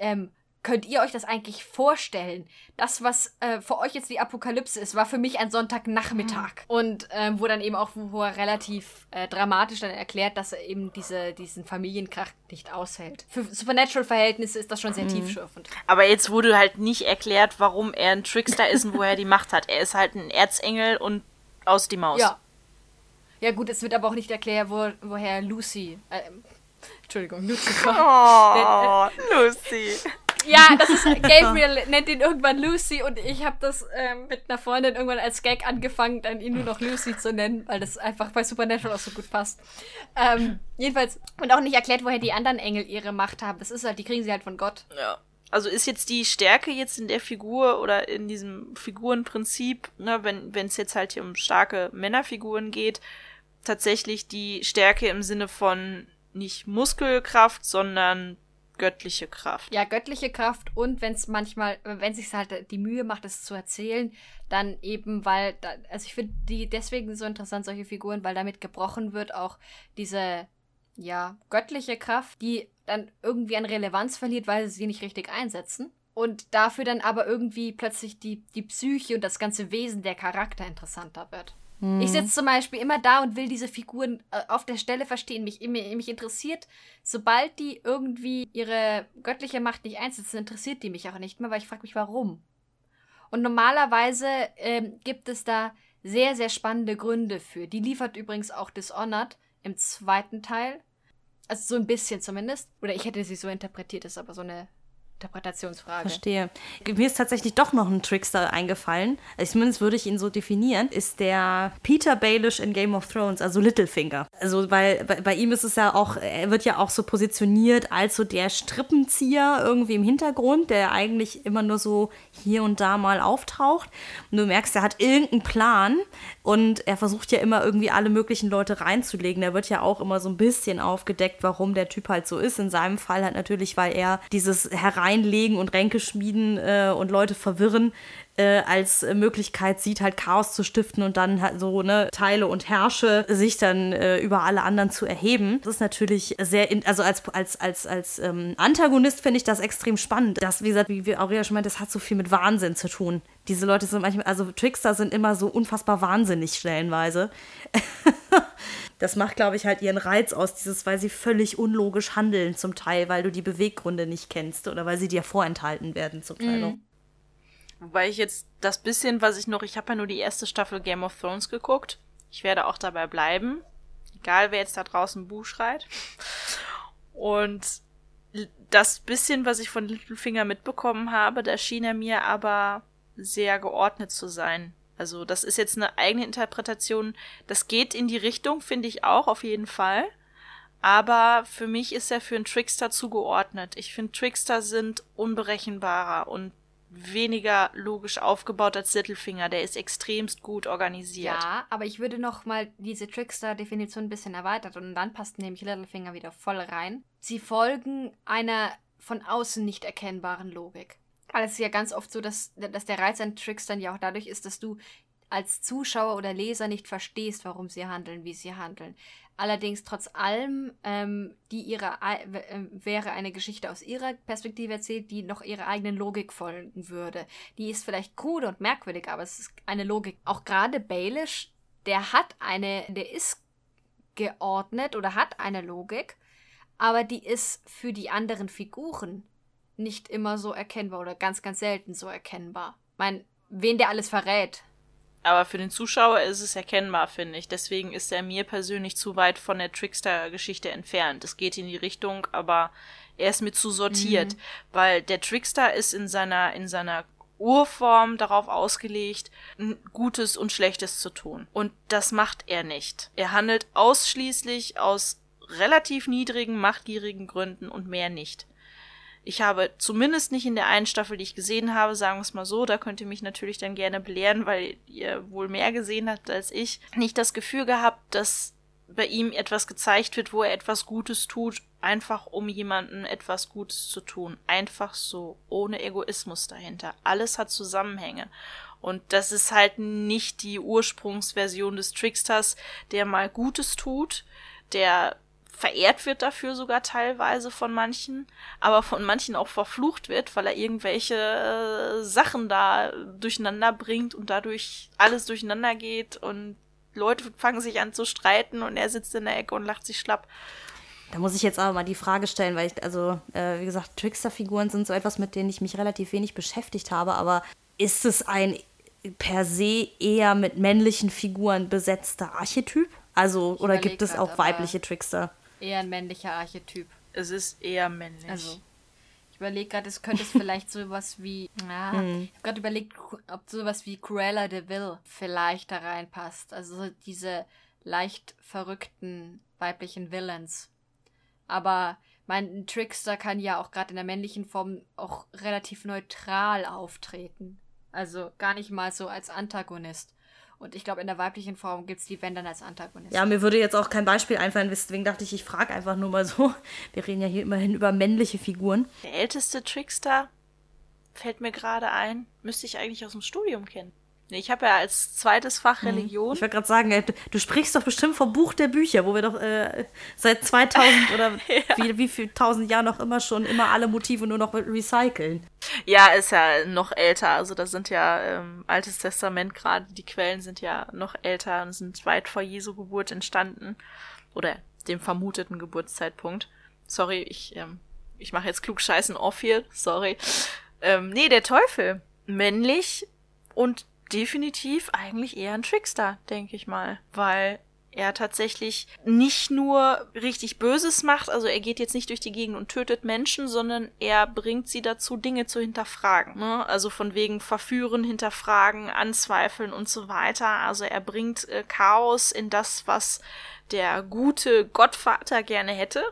ähm, könnt ihr euch das eigentlich vorstellen? Das, was äh, für euch jetzt die Apokalypse ist, war für mich ein Sonntagnachmittag. Und ähm, wo dann eben auch, wo er relativ äh, dramatisch dann erklärt, dass er eben diese, diesen Familienkrach nicht aushält. Für Supernatural-Verhältnisse ist das schon sehr tiefschürfend. Aber jetzt wurde halt nicht erklärt, warum er ein Trickster ist und woher er die Macht hat. Er ist halt ein Erzengel und aus die Maus. Ja. Ja, gut, es wird aber auch nicht erklärt, wo, woher Lucy. Äh, Entschuldigung, Lucifer. Oh, Lucy. Ja, das ist Gabriel nennt ihn irgendwann Lucy und ich habe das ähm, mit einer Freundin irgendwann als Gag angefangen, dann ihn nur noch Lucy zu nennen, weil das einfach bei Supernatural auch so gut passt. Ähm, jedenfalls und auch nicht erklärt, woher die anderen Engel ihre Macht haben. Das ist halt, die kriegen sie halt von Gott. Ja. Also ist jetzt die Stärke jetzt in der Figur oder in diesem Figurenprinzip, ne, wenn wenn es jetzt halt hier um starke Männerfiguren geht, tatsächlich die Stärke im Sinne von nicht Muskelkraft, sondern göttliche Kraft. Ja, göttliche Kraft und wenn es manchmal, wenn sich halt die Mühe macht, es zu erzählen, dann eben, weil, da, also ich finde die deswegen so interessant, solche Figuren, weil damit gebrochen wird auch diese, ja, göttliche Kraft, die dann irgendwie an Relevanz verliert, weil sie sie nicht richtig einsetzen. Und dafür dann aber irgendwie plötzlich die, die Psyche und das ganze Wesen der Charakter interessanter wird. Ich sitze zum Beispiel immer da und will diese Figuren äh, auf der Stelle verstehen. Mich, mich, mich interessiert, sobald die irgendwie ihre göttliche Macht nicht einsetzen, interessiert die mich auch nicht mehr, weil ich frage mich, warum. Und normalerweise ähm, gibt es da sehr, sehr spannende Gründe für. Die liefert übrigens auch Dishonored im zweiten Teil. Also so ein bisschen zumindest. Oder ich hätte sie so interpretiert, ist aber so eine Interpretationsfrage. Verstehe. Mir ist tatsächlich doch noch ein Trickster eingefallen. Also zumindest würde ich ihn so definieren. Ist der Peter Baelish in Game of Thrones, also Littlefinger. Also, weil bei, bei ihm ist es ja auch, er wird ja auch so positioniert als so der Strippenzieher irgendwie im Hintergrund, der eigentlich immer nur so hier und da mal auftaucht. Und du merkst, er hat irgendeinen Plan und er versucht ja immer irgendwie alle möglichen Leute reinzulegen. Da wird ja auch immer so ein bisschen aufgedeckt, warum der Typ halt so ist. In seinem Fall halt natürlich, weil er dieses Hereinlegen und Ränke schmieden äh, und Leute verwirren äh, als Möglichkeit sieht, halt Chaos zu stiften und dann halt so ne Teile und Herrsche sich dann äh, über alle anderen zu erheben. Das ist natürlich sehr, in, also als als als als ähm, Antagonist finde ich das extrem spannend. Das, wie gesagt, wie Aurelia schon meint, das hat so viel mit Wahnsinn zu tun. Diese Leute sind manchmal, also Trickster sind immer so unfassbar wahnsinnig stellenweise. das macht, glaube ich, halt ihren Reiz aus, dieses, weil sie völlig unlogisch handeln zum Teil, weil du die Beweggründe nicht kennst oder weil sie dir vorenthalten werden zum Teil. Mhm. Wobei ich jetzt das bisschen, was ich noch, ich habe ja nur die erste Staffel Game of Thrones geguckt. Ich werde auch dabei bleiben. Egal, wer jetzt da draußen Buh schreit. Und das bisschen, was ich von Littlefinger mitbekommen habe, da schien er mir aber sehr geordnet zu sein. Also, das ist jetzt eine eigene Interpretation. Das geht in die Richtung, finde ich auch, auf jeden Fall. Aber für mich ist er für einen Trickster zugeordnet. Ich finde, Trickster sind unberechenbarer und weniger logisch aufgebaut als Littlefinger. Der ist extremst gut organisiert. Ja, aber ich würde noch mal diese Trickster-Definition ein bisschen erweitert und dann passt nämlich Littlefinger wieder voll rein. Sie folgen einer von außen nicht erkennbaren Logik. Es ist ja ganz oft so, dass, dass der Reiz an Trickstern ja auch dadurch ist, dass du als Zuschauer oder Leser nicht verstehst, warum sie handeln, wie sie handeln. Allerdings trotz allem, ähm, die ihre äh, wäre eine Geschichte aus ihrer Perspektive erzählt, die noch ihrer eigenen Logik folgen würde. Die ist vielleicht krude und merkwürdig, aber es ist eine Logik. Auch gerade Baelish, der hat eine, der ist geordnet oder hat eine Logik, aber die ist für die anderen Figuren nicht immer so erkennbar oder ganz, ganz selten so erkennbar. Ich meine, wen der alles verrät, aber für den Zuschauer ist es erkennbar, finde ich. Deswegen ist er mir persönlich zu weit von der Trickster-Geschichte entfernt. Es geht in die Richtung, aber er ist mir zu sortiert. Mhm. Weil der Trickster ist in seiner, in seiner Urform darauf ausgelegt, Gutes und Schlechtes zu tun. Und das macht er nicht. Er handelt ausschließlich aus relativ niedrigen, machtgierigen Gründen und mehr nicht. Ich habe zumindest nicht in der einen Staffel, die ich gesehen habe, sagen wir es mal so, da könnt ihr mich natürlich dann gerne belehren, weil ihr wohl mehr gesehen habt als ich, nicht das Gefühl gehabt, dass bei ihm etwas gezeigt wird, wo er etwas Gutes tut, einfach um jemanden etwas Gutes zu tun. Einfach so, ohne Egoismus dahinter. Alles hat Zusammenhänge. Und das ist halt nicht die Ursprungsversion des Tricksters, der mal Gutes tut, der verehrt wird dafür sogar teilweise von manchen, aber von manchen auch verflucht wird, weil er irgendwelche äh, Sachen da durcheinander bringt und dadurch alles durcheinander geht und Leute fangen sich an zu streiten und er sitzt in der Ecke und lacht sich schlapp. Da muss ich jetzt aber mal die Frage stellen, weil ich, also, äh, wie gesagt, Trickster-Figuren sind so etwas, mit denen ich mich relativ wenig beschäftigt habe, aber ist es ein per se eher mit männlichen Figuren besetzter Archetyp? Also, oder gibt es auch weibliche Trickster? Eher ein männlicher Archetyp. Es ist eher männlich. Also, ich überlege gerade, es könnte es vielleicht sowas wie. Ja, mhm. Ich habe gerade überlegt, ob sowas wie Cruella de Vil vielleicht da reinpasst. Also diese leicht verrückten weiblichen Villains. Aber mein Trickster kann ja auch gerade in der männlichen Form auch relativ neutral auftreten. Also gar nicht mal so als Antagonist. Und ich glaube, in der weiblichen Form gibt es die dann als Antagonist. Ja, mir würde jetzt auch kein Beispiel einfallen, deswegen dachte ich, ich frage einfach nur mal so. Wir reden ja hier immerhin über männliche Figuren. Der älteste Trickster fällt mir gerade ein, müsste ich eigentlich aus dem Studium kennen. Ich habe ja als zweites Fach mhm. Religion. Ich wollte gerade sagen, äh, du sprichst doch bestimmt vom Buch der Bücher, wo wir doch äh, seit 2000 oder ja. wie, wie viel tausend Jahren noch immer schon immer alle Motive nur noch recyceln. Ja, ist ja noch älter. Also das sind ja ähm, Altes Testament gerade. Die Quellen sind ja noch älter und sind weit vor Jesu Geburt entstanden oder dem vermuteten Geburtszeitpunkt. Sorry, ich ähm, ich mache jetzt klug Scheißen off hier. Sorry. Ähm, nee, der Teufel männlich und definitiv eigentlich eher ein Trickster, denke ich mal. Weil er tatsächlich nicht nur richtig Böses macht, also er geht jetzt nicht durch die Gegend und tötet Menschen, sondern er bringt sie dazu, Dinge zu hinterfragen. Ne? Also von wegen Verführen, hinterfragen, anzweifeln und so weiter. Also er bringt äh, Chaos in das, was der gute Gottvater gerne hätte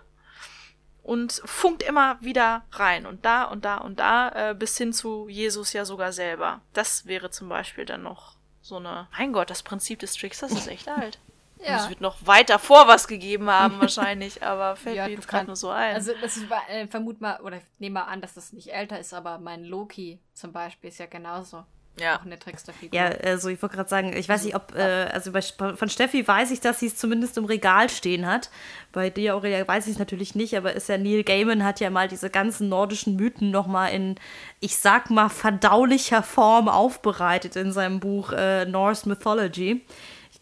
und funkt immer wieder rein und da und da und da äh, bis hin zu Jesus ja sogar selber. Das wäre zum Beispiel dann noch so eine. Mein Gott, das Prinzip des Tricksters ist echt alt. Ja. Es wird noch weiter vor was gegeben haben wahrscheinlich, aber fällt ja, mir jetzt gerade nur so ein. Also das ist, äh, vermut mal, oder nehme mal an, dass das nicht älter ist, aber mein Loki zum Beispiel ist ja genauso. Ja. Auch eine Tricksterfigur. Ja, also ich wollte gerade sagen, ich weiß nicht, ob, äh, also bei, von Steffi weiß ich, dass sie es zumindest im Regal stehen hat. Bei dir, Aurelia, weiß ich es natürlich nicht, aber ist ja Neil Gaiman hat ja mal diese ganzen nordischen Mythen nochmal in, ich sag mal, verdaulicher Form aufbereitet in seinem Buch äh, Norse Mythology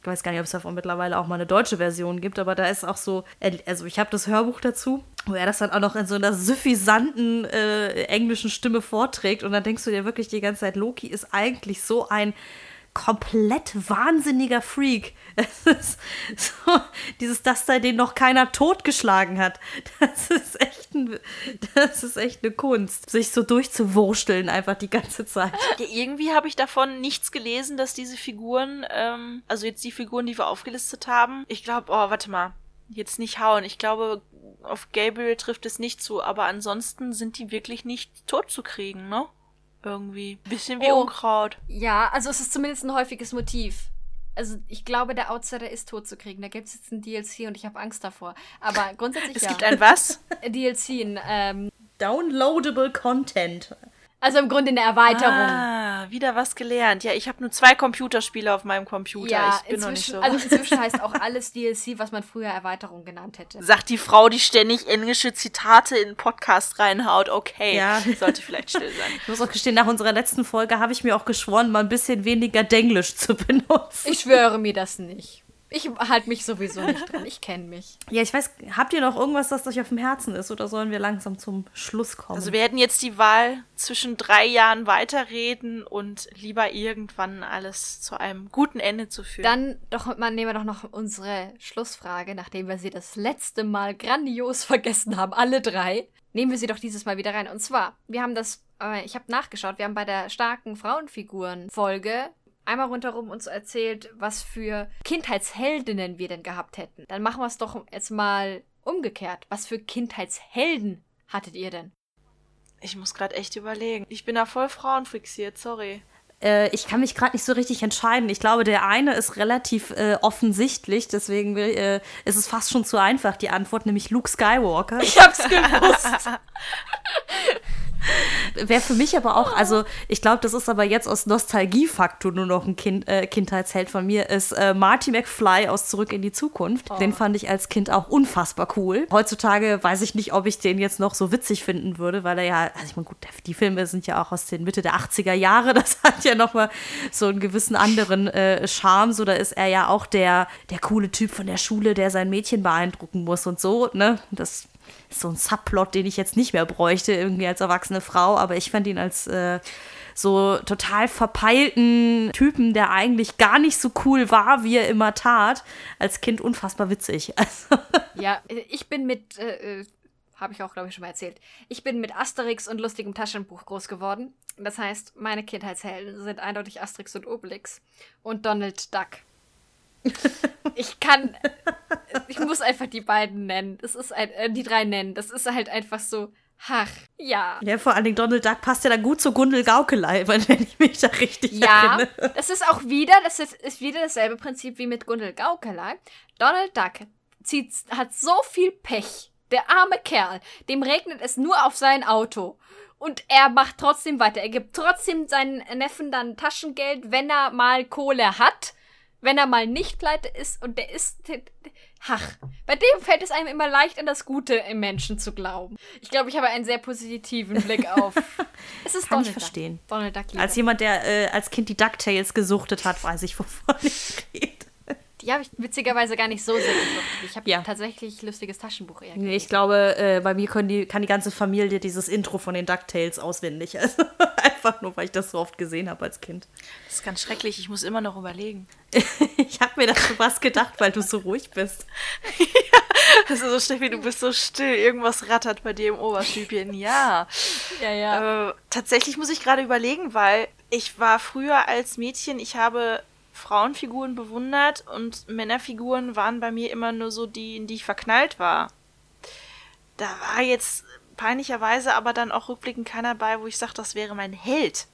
weiß gar nicht, ob es davon mittlerweile auch mal eine deutsche Version gibt, aber da ist auch so, also ich habe das Hörbuch dazu, wo er das dann auch noch in so einer suffisanten äh, englischen Stimme vorträgt und dann denkst du dir wirklich die ganze Zeit, Loki ist eigentlich so ein komplett wahnsinniger Freak. Es ist so, dieses, dass da den noch keiner totgeschlagen hat. Das ist das ist echt eine Kunst, sich so durchzuwursteln einfach die ganze Zeit. Ja, irgendwie habe ich davon nichts gelesen, dass diese Figuren, ähm, also jetzt die Figuren, die wir aufgelistet haben, ich glaube, oh, warte mal, jetzt nicht hauen. Ich glaube, auf Gabriel trifft es nicht zu, aber ansonsten sind die wirklich nicht tot zu kriegen, ne? Irgendwie. Bisschen wie oh. Unkraut. Ja, also es ist zumindest ein häufiges Motiv. Also ich glaube, der Outsider ist tot zu kriegen. Da gibt es jetzt ein DLC und ich habe Angst davor. Aber grundsätzlich es ja. Es gibt ein was? DLC, ein ähm, Downloadable Content. Also im Grunde eine Erweiterung. Ah, wieder was gelernt. Ja, ich habe nur zwei Computerspiele auf meinem Computer. Ja, ich bin noch nicht so. Also inzwischen heißt auch alles DLC, was man früher Erweiterung genannt hätte. Sagt die Frau, die ständig englische Zitate in den Podcast reinhaut. Okay, ja. sollte vielleicht still sein. Ich muss auch gestehen, nach unserer letzten Folge habe ich mir auch geschworen, mal ein bisschen weniger Denglisch zu benutzen. Ich schwöre mir das nicht. Ich halte mich sowieso nicht dran. Ich kenne mich. Ja, ich weiß, habt ihr noch irgendwas, das euch auf dem Herzen ist oder sollen wir langsam zum Schluss kommen? Also wir hätten jetzt die Wahl zwischen drei Jahren weiterreden und lieber irgendwann alles zu einem guten Ende zu führen. Dann doch mal nehmen wir doch noch unsere Schlussfrage, nachdem wir sie das letzte Mal grandios vergessen haben, alle drei. Nehmen wir sie doch dieses Mal wieder rein. Und zwar, wir haben das äh, ich habe nachgeschaut, wir haben bei der starken Frauenfiguren-Folge einmal rundherum uns erzählt, was für Kindheitsheldinnen wir denn gehabt hätten. Dann machen wir es doch jetzt mal umgekehrt. Was für Kindheitshelden hattet ihr denn? Ich muss gerade echt überlegen. Ich bin da voll frauenfixiert, sorry. Äh, ich kann mich gerade nicht so richtig entscheiden. Ich glaube, der eine ist relativ äh, offensichtlich, deswegen äh, ist es fast schon zu einfach, die Antwort, nämlich Luke Skywalker. Ich hab's gewusst. Wäre für mich aber auch, also ich glaube, das ist aber jetzt aus Nostalgiefaktor nur noch ein kind, äh, Kindheitsheld von mir, ist äh, Marty McFly aus Zurück in die Zukunft. Oh. Den fand ich als Kind auch unfassbar cool. Heutzutage weiß ich nicht, ob ich den jetzt noch so witzig finden würde, weil er ja, also ich meine, gut, die Filme sind ja auch aus den Mitte der 80er Jahre, das hat ja nochmal so einen gewissen anderen äh, Charme, so da ist er ja auch der, der coole Typ von der Schule, der sein Mädchen beeindrucken muss und so, ne, das so ein Subplot, den ich jetzt nicht mehr bräuchte, irgendwie als erwachsene Frau, aber ich fand ihn als äh, so total verpeilten Typen, der eigentlich gar nicht so cool war, wie er immer tat, als Kind unfassbar witzig. Also. Ja, ich bin mit, äh, äh habe ich auch, glaube ich, schon mal erzählt, ich bin mit Asterix und lustigem Taschenbuch groß geworden. Das heißt, meine Kindheitshelden sind eindeutig Asterix und Obelix und Donald Duck. Ich kann, ich muss einfach die beiden nennen. Das ist ein, äh, die drei nennen. Das ist halt einfach so. Ach, ja. Ja, vor allen Dingen Donald Duck passt ja da gut zu Gundel Gaukelei, wenn ich mich da richtig ja, erinnere. Ja, das ist auch wieder, das ist, ist wieder dasselbe Prinzip wie mit Gundel Gaukelei. Donald Duck zieht, hat so viel Pech. Der arme Kerl, dem regnet es nur auf sein Auto. Und er macht trotzdem weiter. Er gibt trotzdem seinen Neffen dann Taschengeld, wenn er mal Kohle hat wenn er mal nicht pleite ist und der ist. Ach, bei dem fällt es einem immer leicht, an das Gute im Menschen zu glauben. Ich glaube, ich habe einen sehr positiven Blick auf. es ist Kann Donald ich verstehen. Duck. Donald Duck als jemand, der äh, als Kind die DuckTales gesuchtet hat, weiß ich, wovon ich rede. Die habe ich witzigerweise gar nicht so sehr gesucht. Ich habe ja. tatsächlich lustiges Taschenbuch eher. Nee, ich glaube, äh, bei mir die, kann die ganze Familie dieses Intro von den DuckTales auswendig. Also Einfach nur, weil ich das so oft gesehen habe als Kind. Das ist ganz schrecklich, ich muss immer noch überlegen. Ich habe mir das schon was gedacht, weil du so ruhig bist. Also so, Steffi, du bist so still, irgendwas rattert bei dir im Oberstübchen. Ja. Ja, ja. Äh, tatsächlich muss ich gerade überlegen, weil ich war früher als Mädchen, ich habe Frauenfiguren bewundert und Männerfiguren waren bei mir immer nur so die, in die ich verknallt war. Da war jetzt peinlicherweise aber dann auch rückblickend keiner bei, wo ich sage, das wäre mein Held.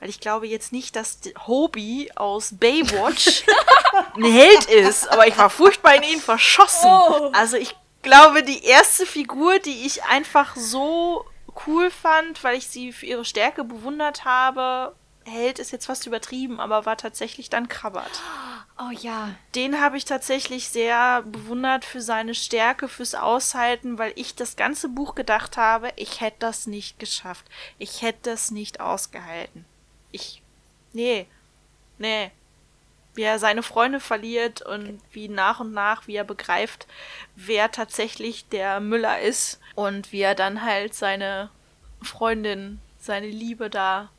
Weil ich glaube jetzt nicht, dass Hobie aus Baywatch ein Held ist, aber ich war furchtbar in ihn verschossen. Oh. Also ich glaube, die erste Figur, die ich einfach so cool fand, weil ich sie für ihre Stärke bewundert habe, Held ist jetzt fast übertrieben, aber war tatsächlich dann Krabbert. Oh ja. Den habe ich tatsächlich sehr bewundert für seine Stärke, fürs Aushalten, weil ich das ganze Buch gedacht habe, ich hätte das nicht geschafft. Ich hätte das nicht ausgehalten. Ich. Nee. Nee. Wie er seine Freunde verliert und wie nach und nach, wie er begreift, wer tatsächlich der Müller ist und wie er dann halt seine Freundin, seine Liebe da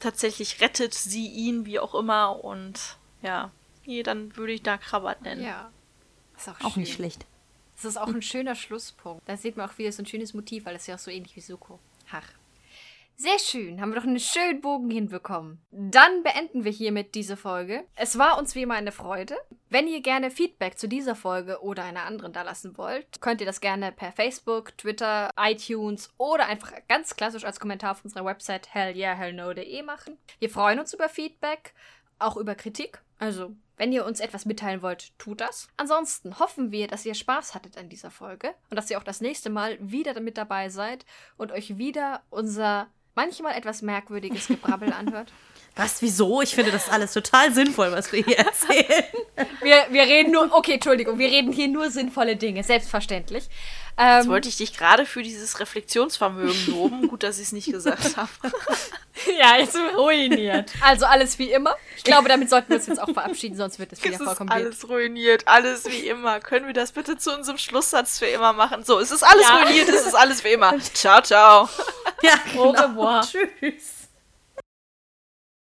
tatsächlich rettet, sie ihn, wie auch immer und ja, nee, dann würde ich da Krabbert nennen. Ja. Ist auch, Auch schön. nicht schlecht. Das ist auch ein schöner Schlusspunkt. Da sieht man auch wieder so ein schönes Motiv, weil das ist ja auch so ähnlich wie Suko. Ach. Sehr schön, haben wir doch einen schönen Bogen hinbekommen. Dann beenden wir hiermit diese Folge. Es war uns wie immer eine Freude. Wenn ihr gerne Feedback zu dieser Folge oder einer anderen da lassen wollt, könnt ihr das gerne per Facebook, Twitter, iTunes oder einfach ganz klassisch als Kommentar auf unserer Website hellyeahhellno.de machen. Wir freuen uns über Feedback, auch über Kritik. Also, wenn ihr uns etwas mitteilen wollt, tut das. Ansonsten hoffen wir, dass ihr Spaß hattet an dieser Folge und dass ihr auch das nächste Mal wieder mit dabei seid und euch wieder unser manchmal etwas merkwürdiges Gebrabbel anhört. Was, wieso? Ich finde das alles total sinnvoll, was wir hier erzählen. Wir, wir reden nur, okay, Entschuldigung, wir reden hier nur sinnvolle Dinge, selbstverständlich. Jetzt Ähm, wollte ich dich gerade für dieses Reflexionsvermögen loben. Gut, dass ich es nicht gesagt habe. ja, jetzt ruiniert. Also alles wie immer. Ich glaube, damit sollten wir uns jetzt auch verabschieden, sonst wird es wieder Es ist vollkommen wild. alles ruiniert, alles wie immer. Können wir das bitte zu unserem Schlusssatz für immer machen? So, es ist alles Ja. ruiniert, es ist alles wie immer. Ciao, ciao. Ja, Au revoir. Tschüss.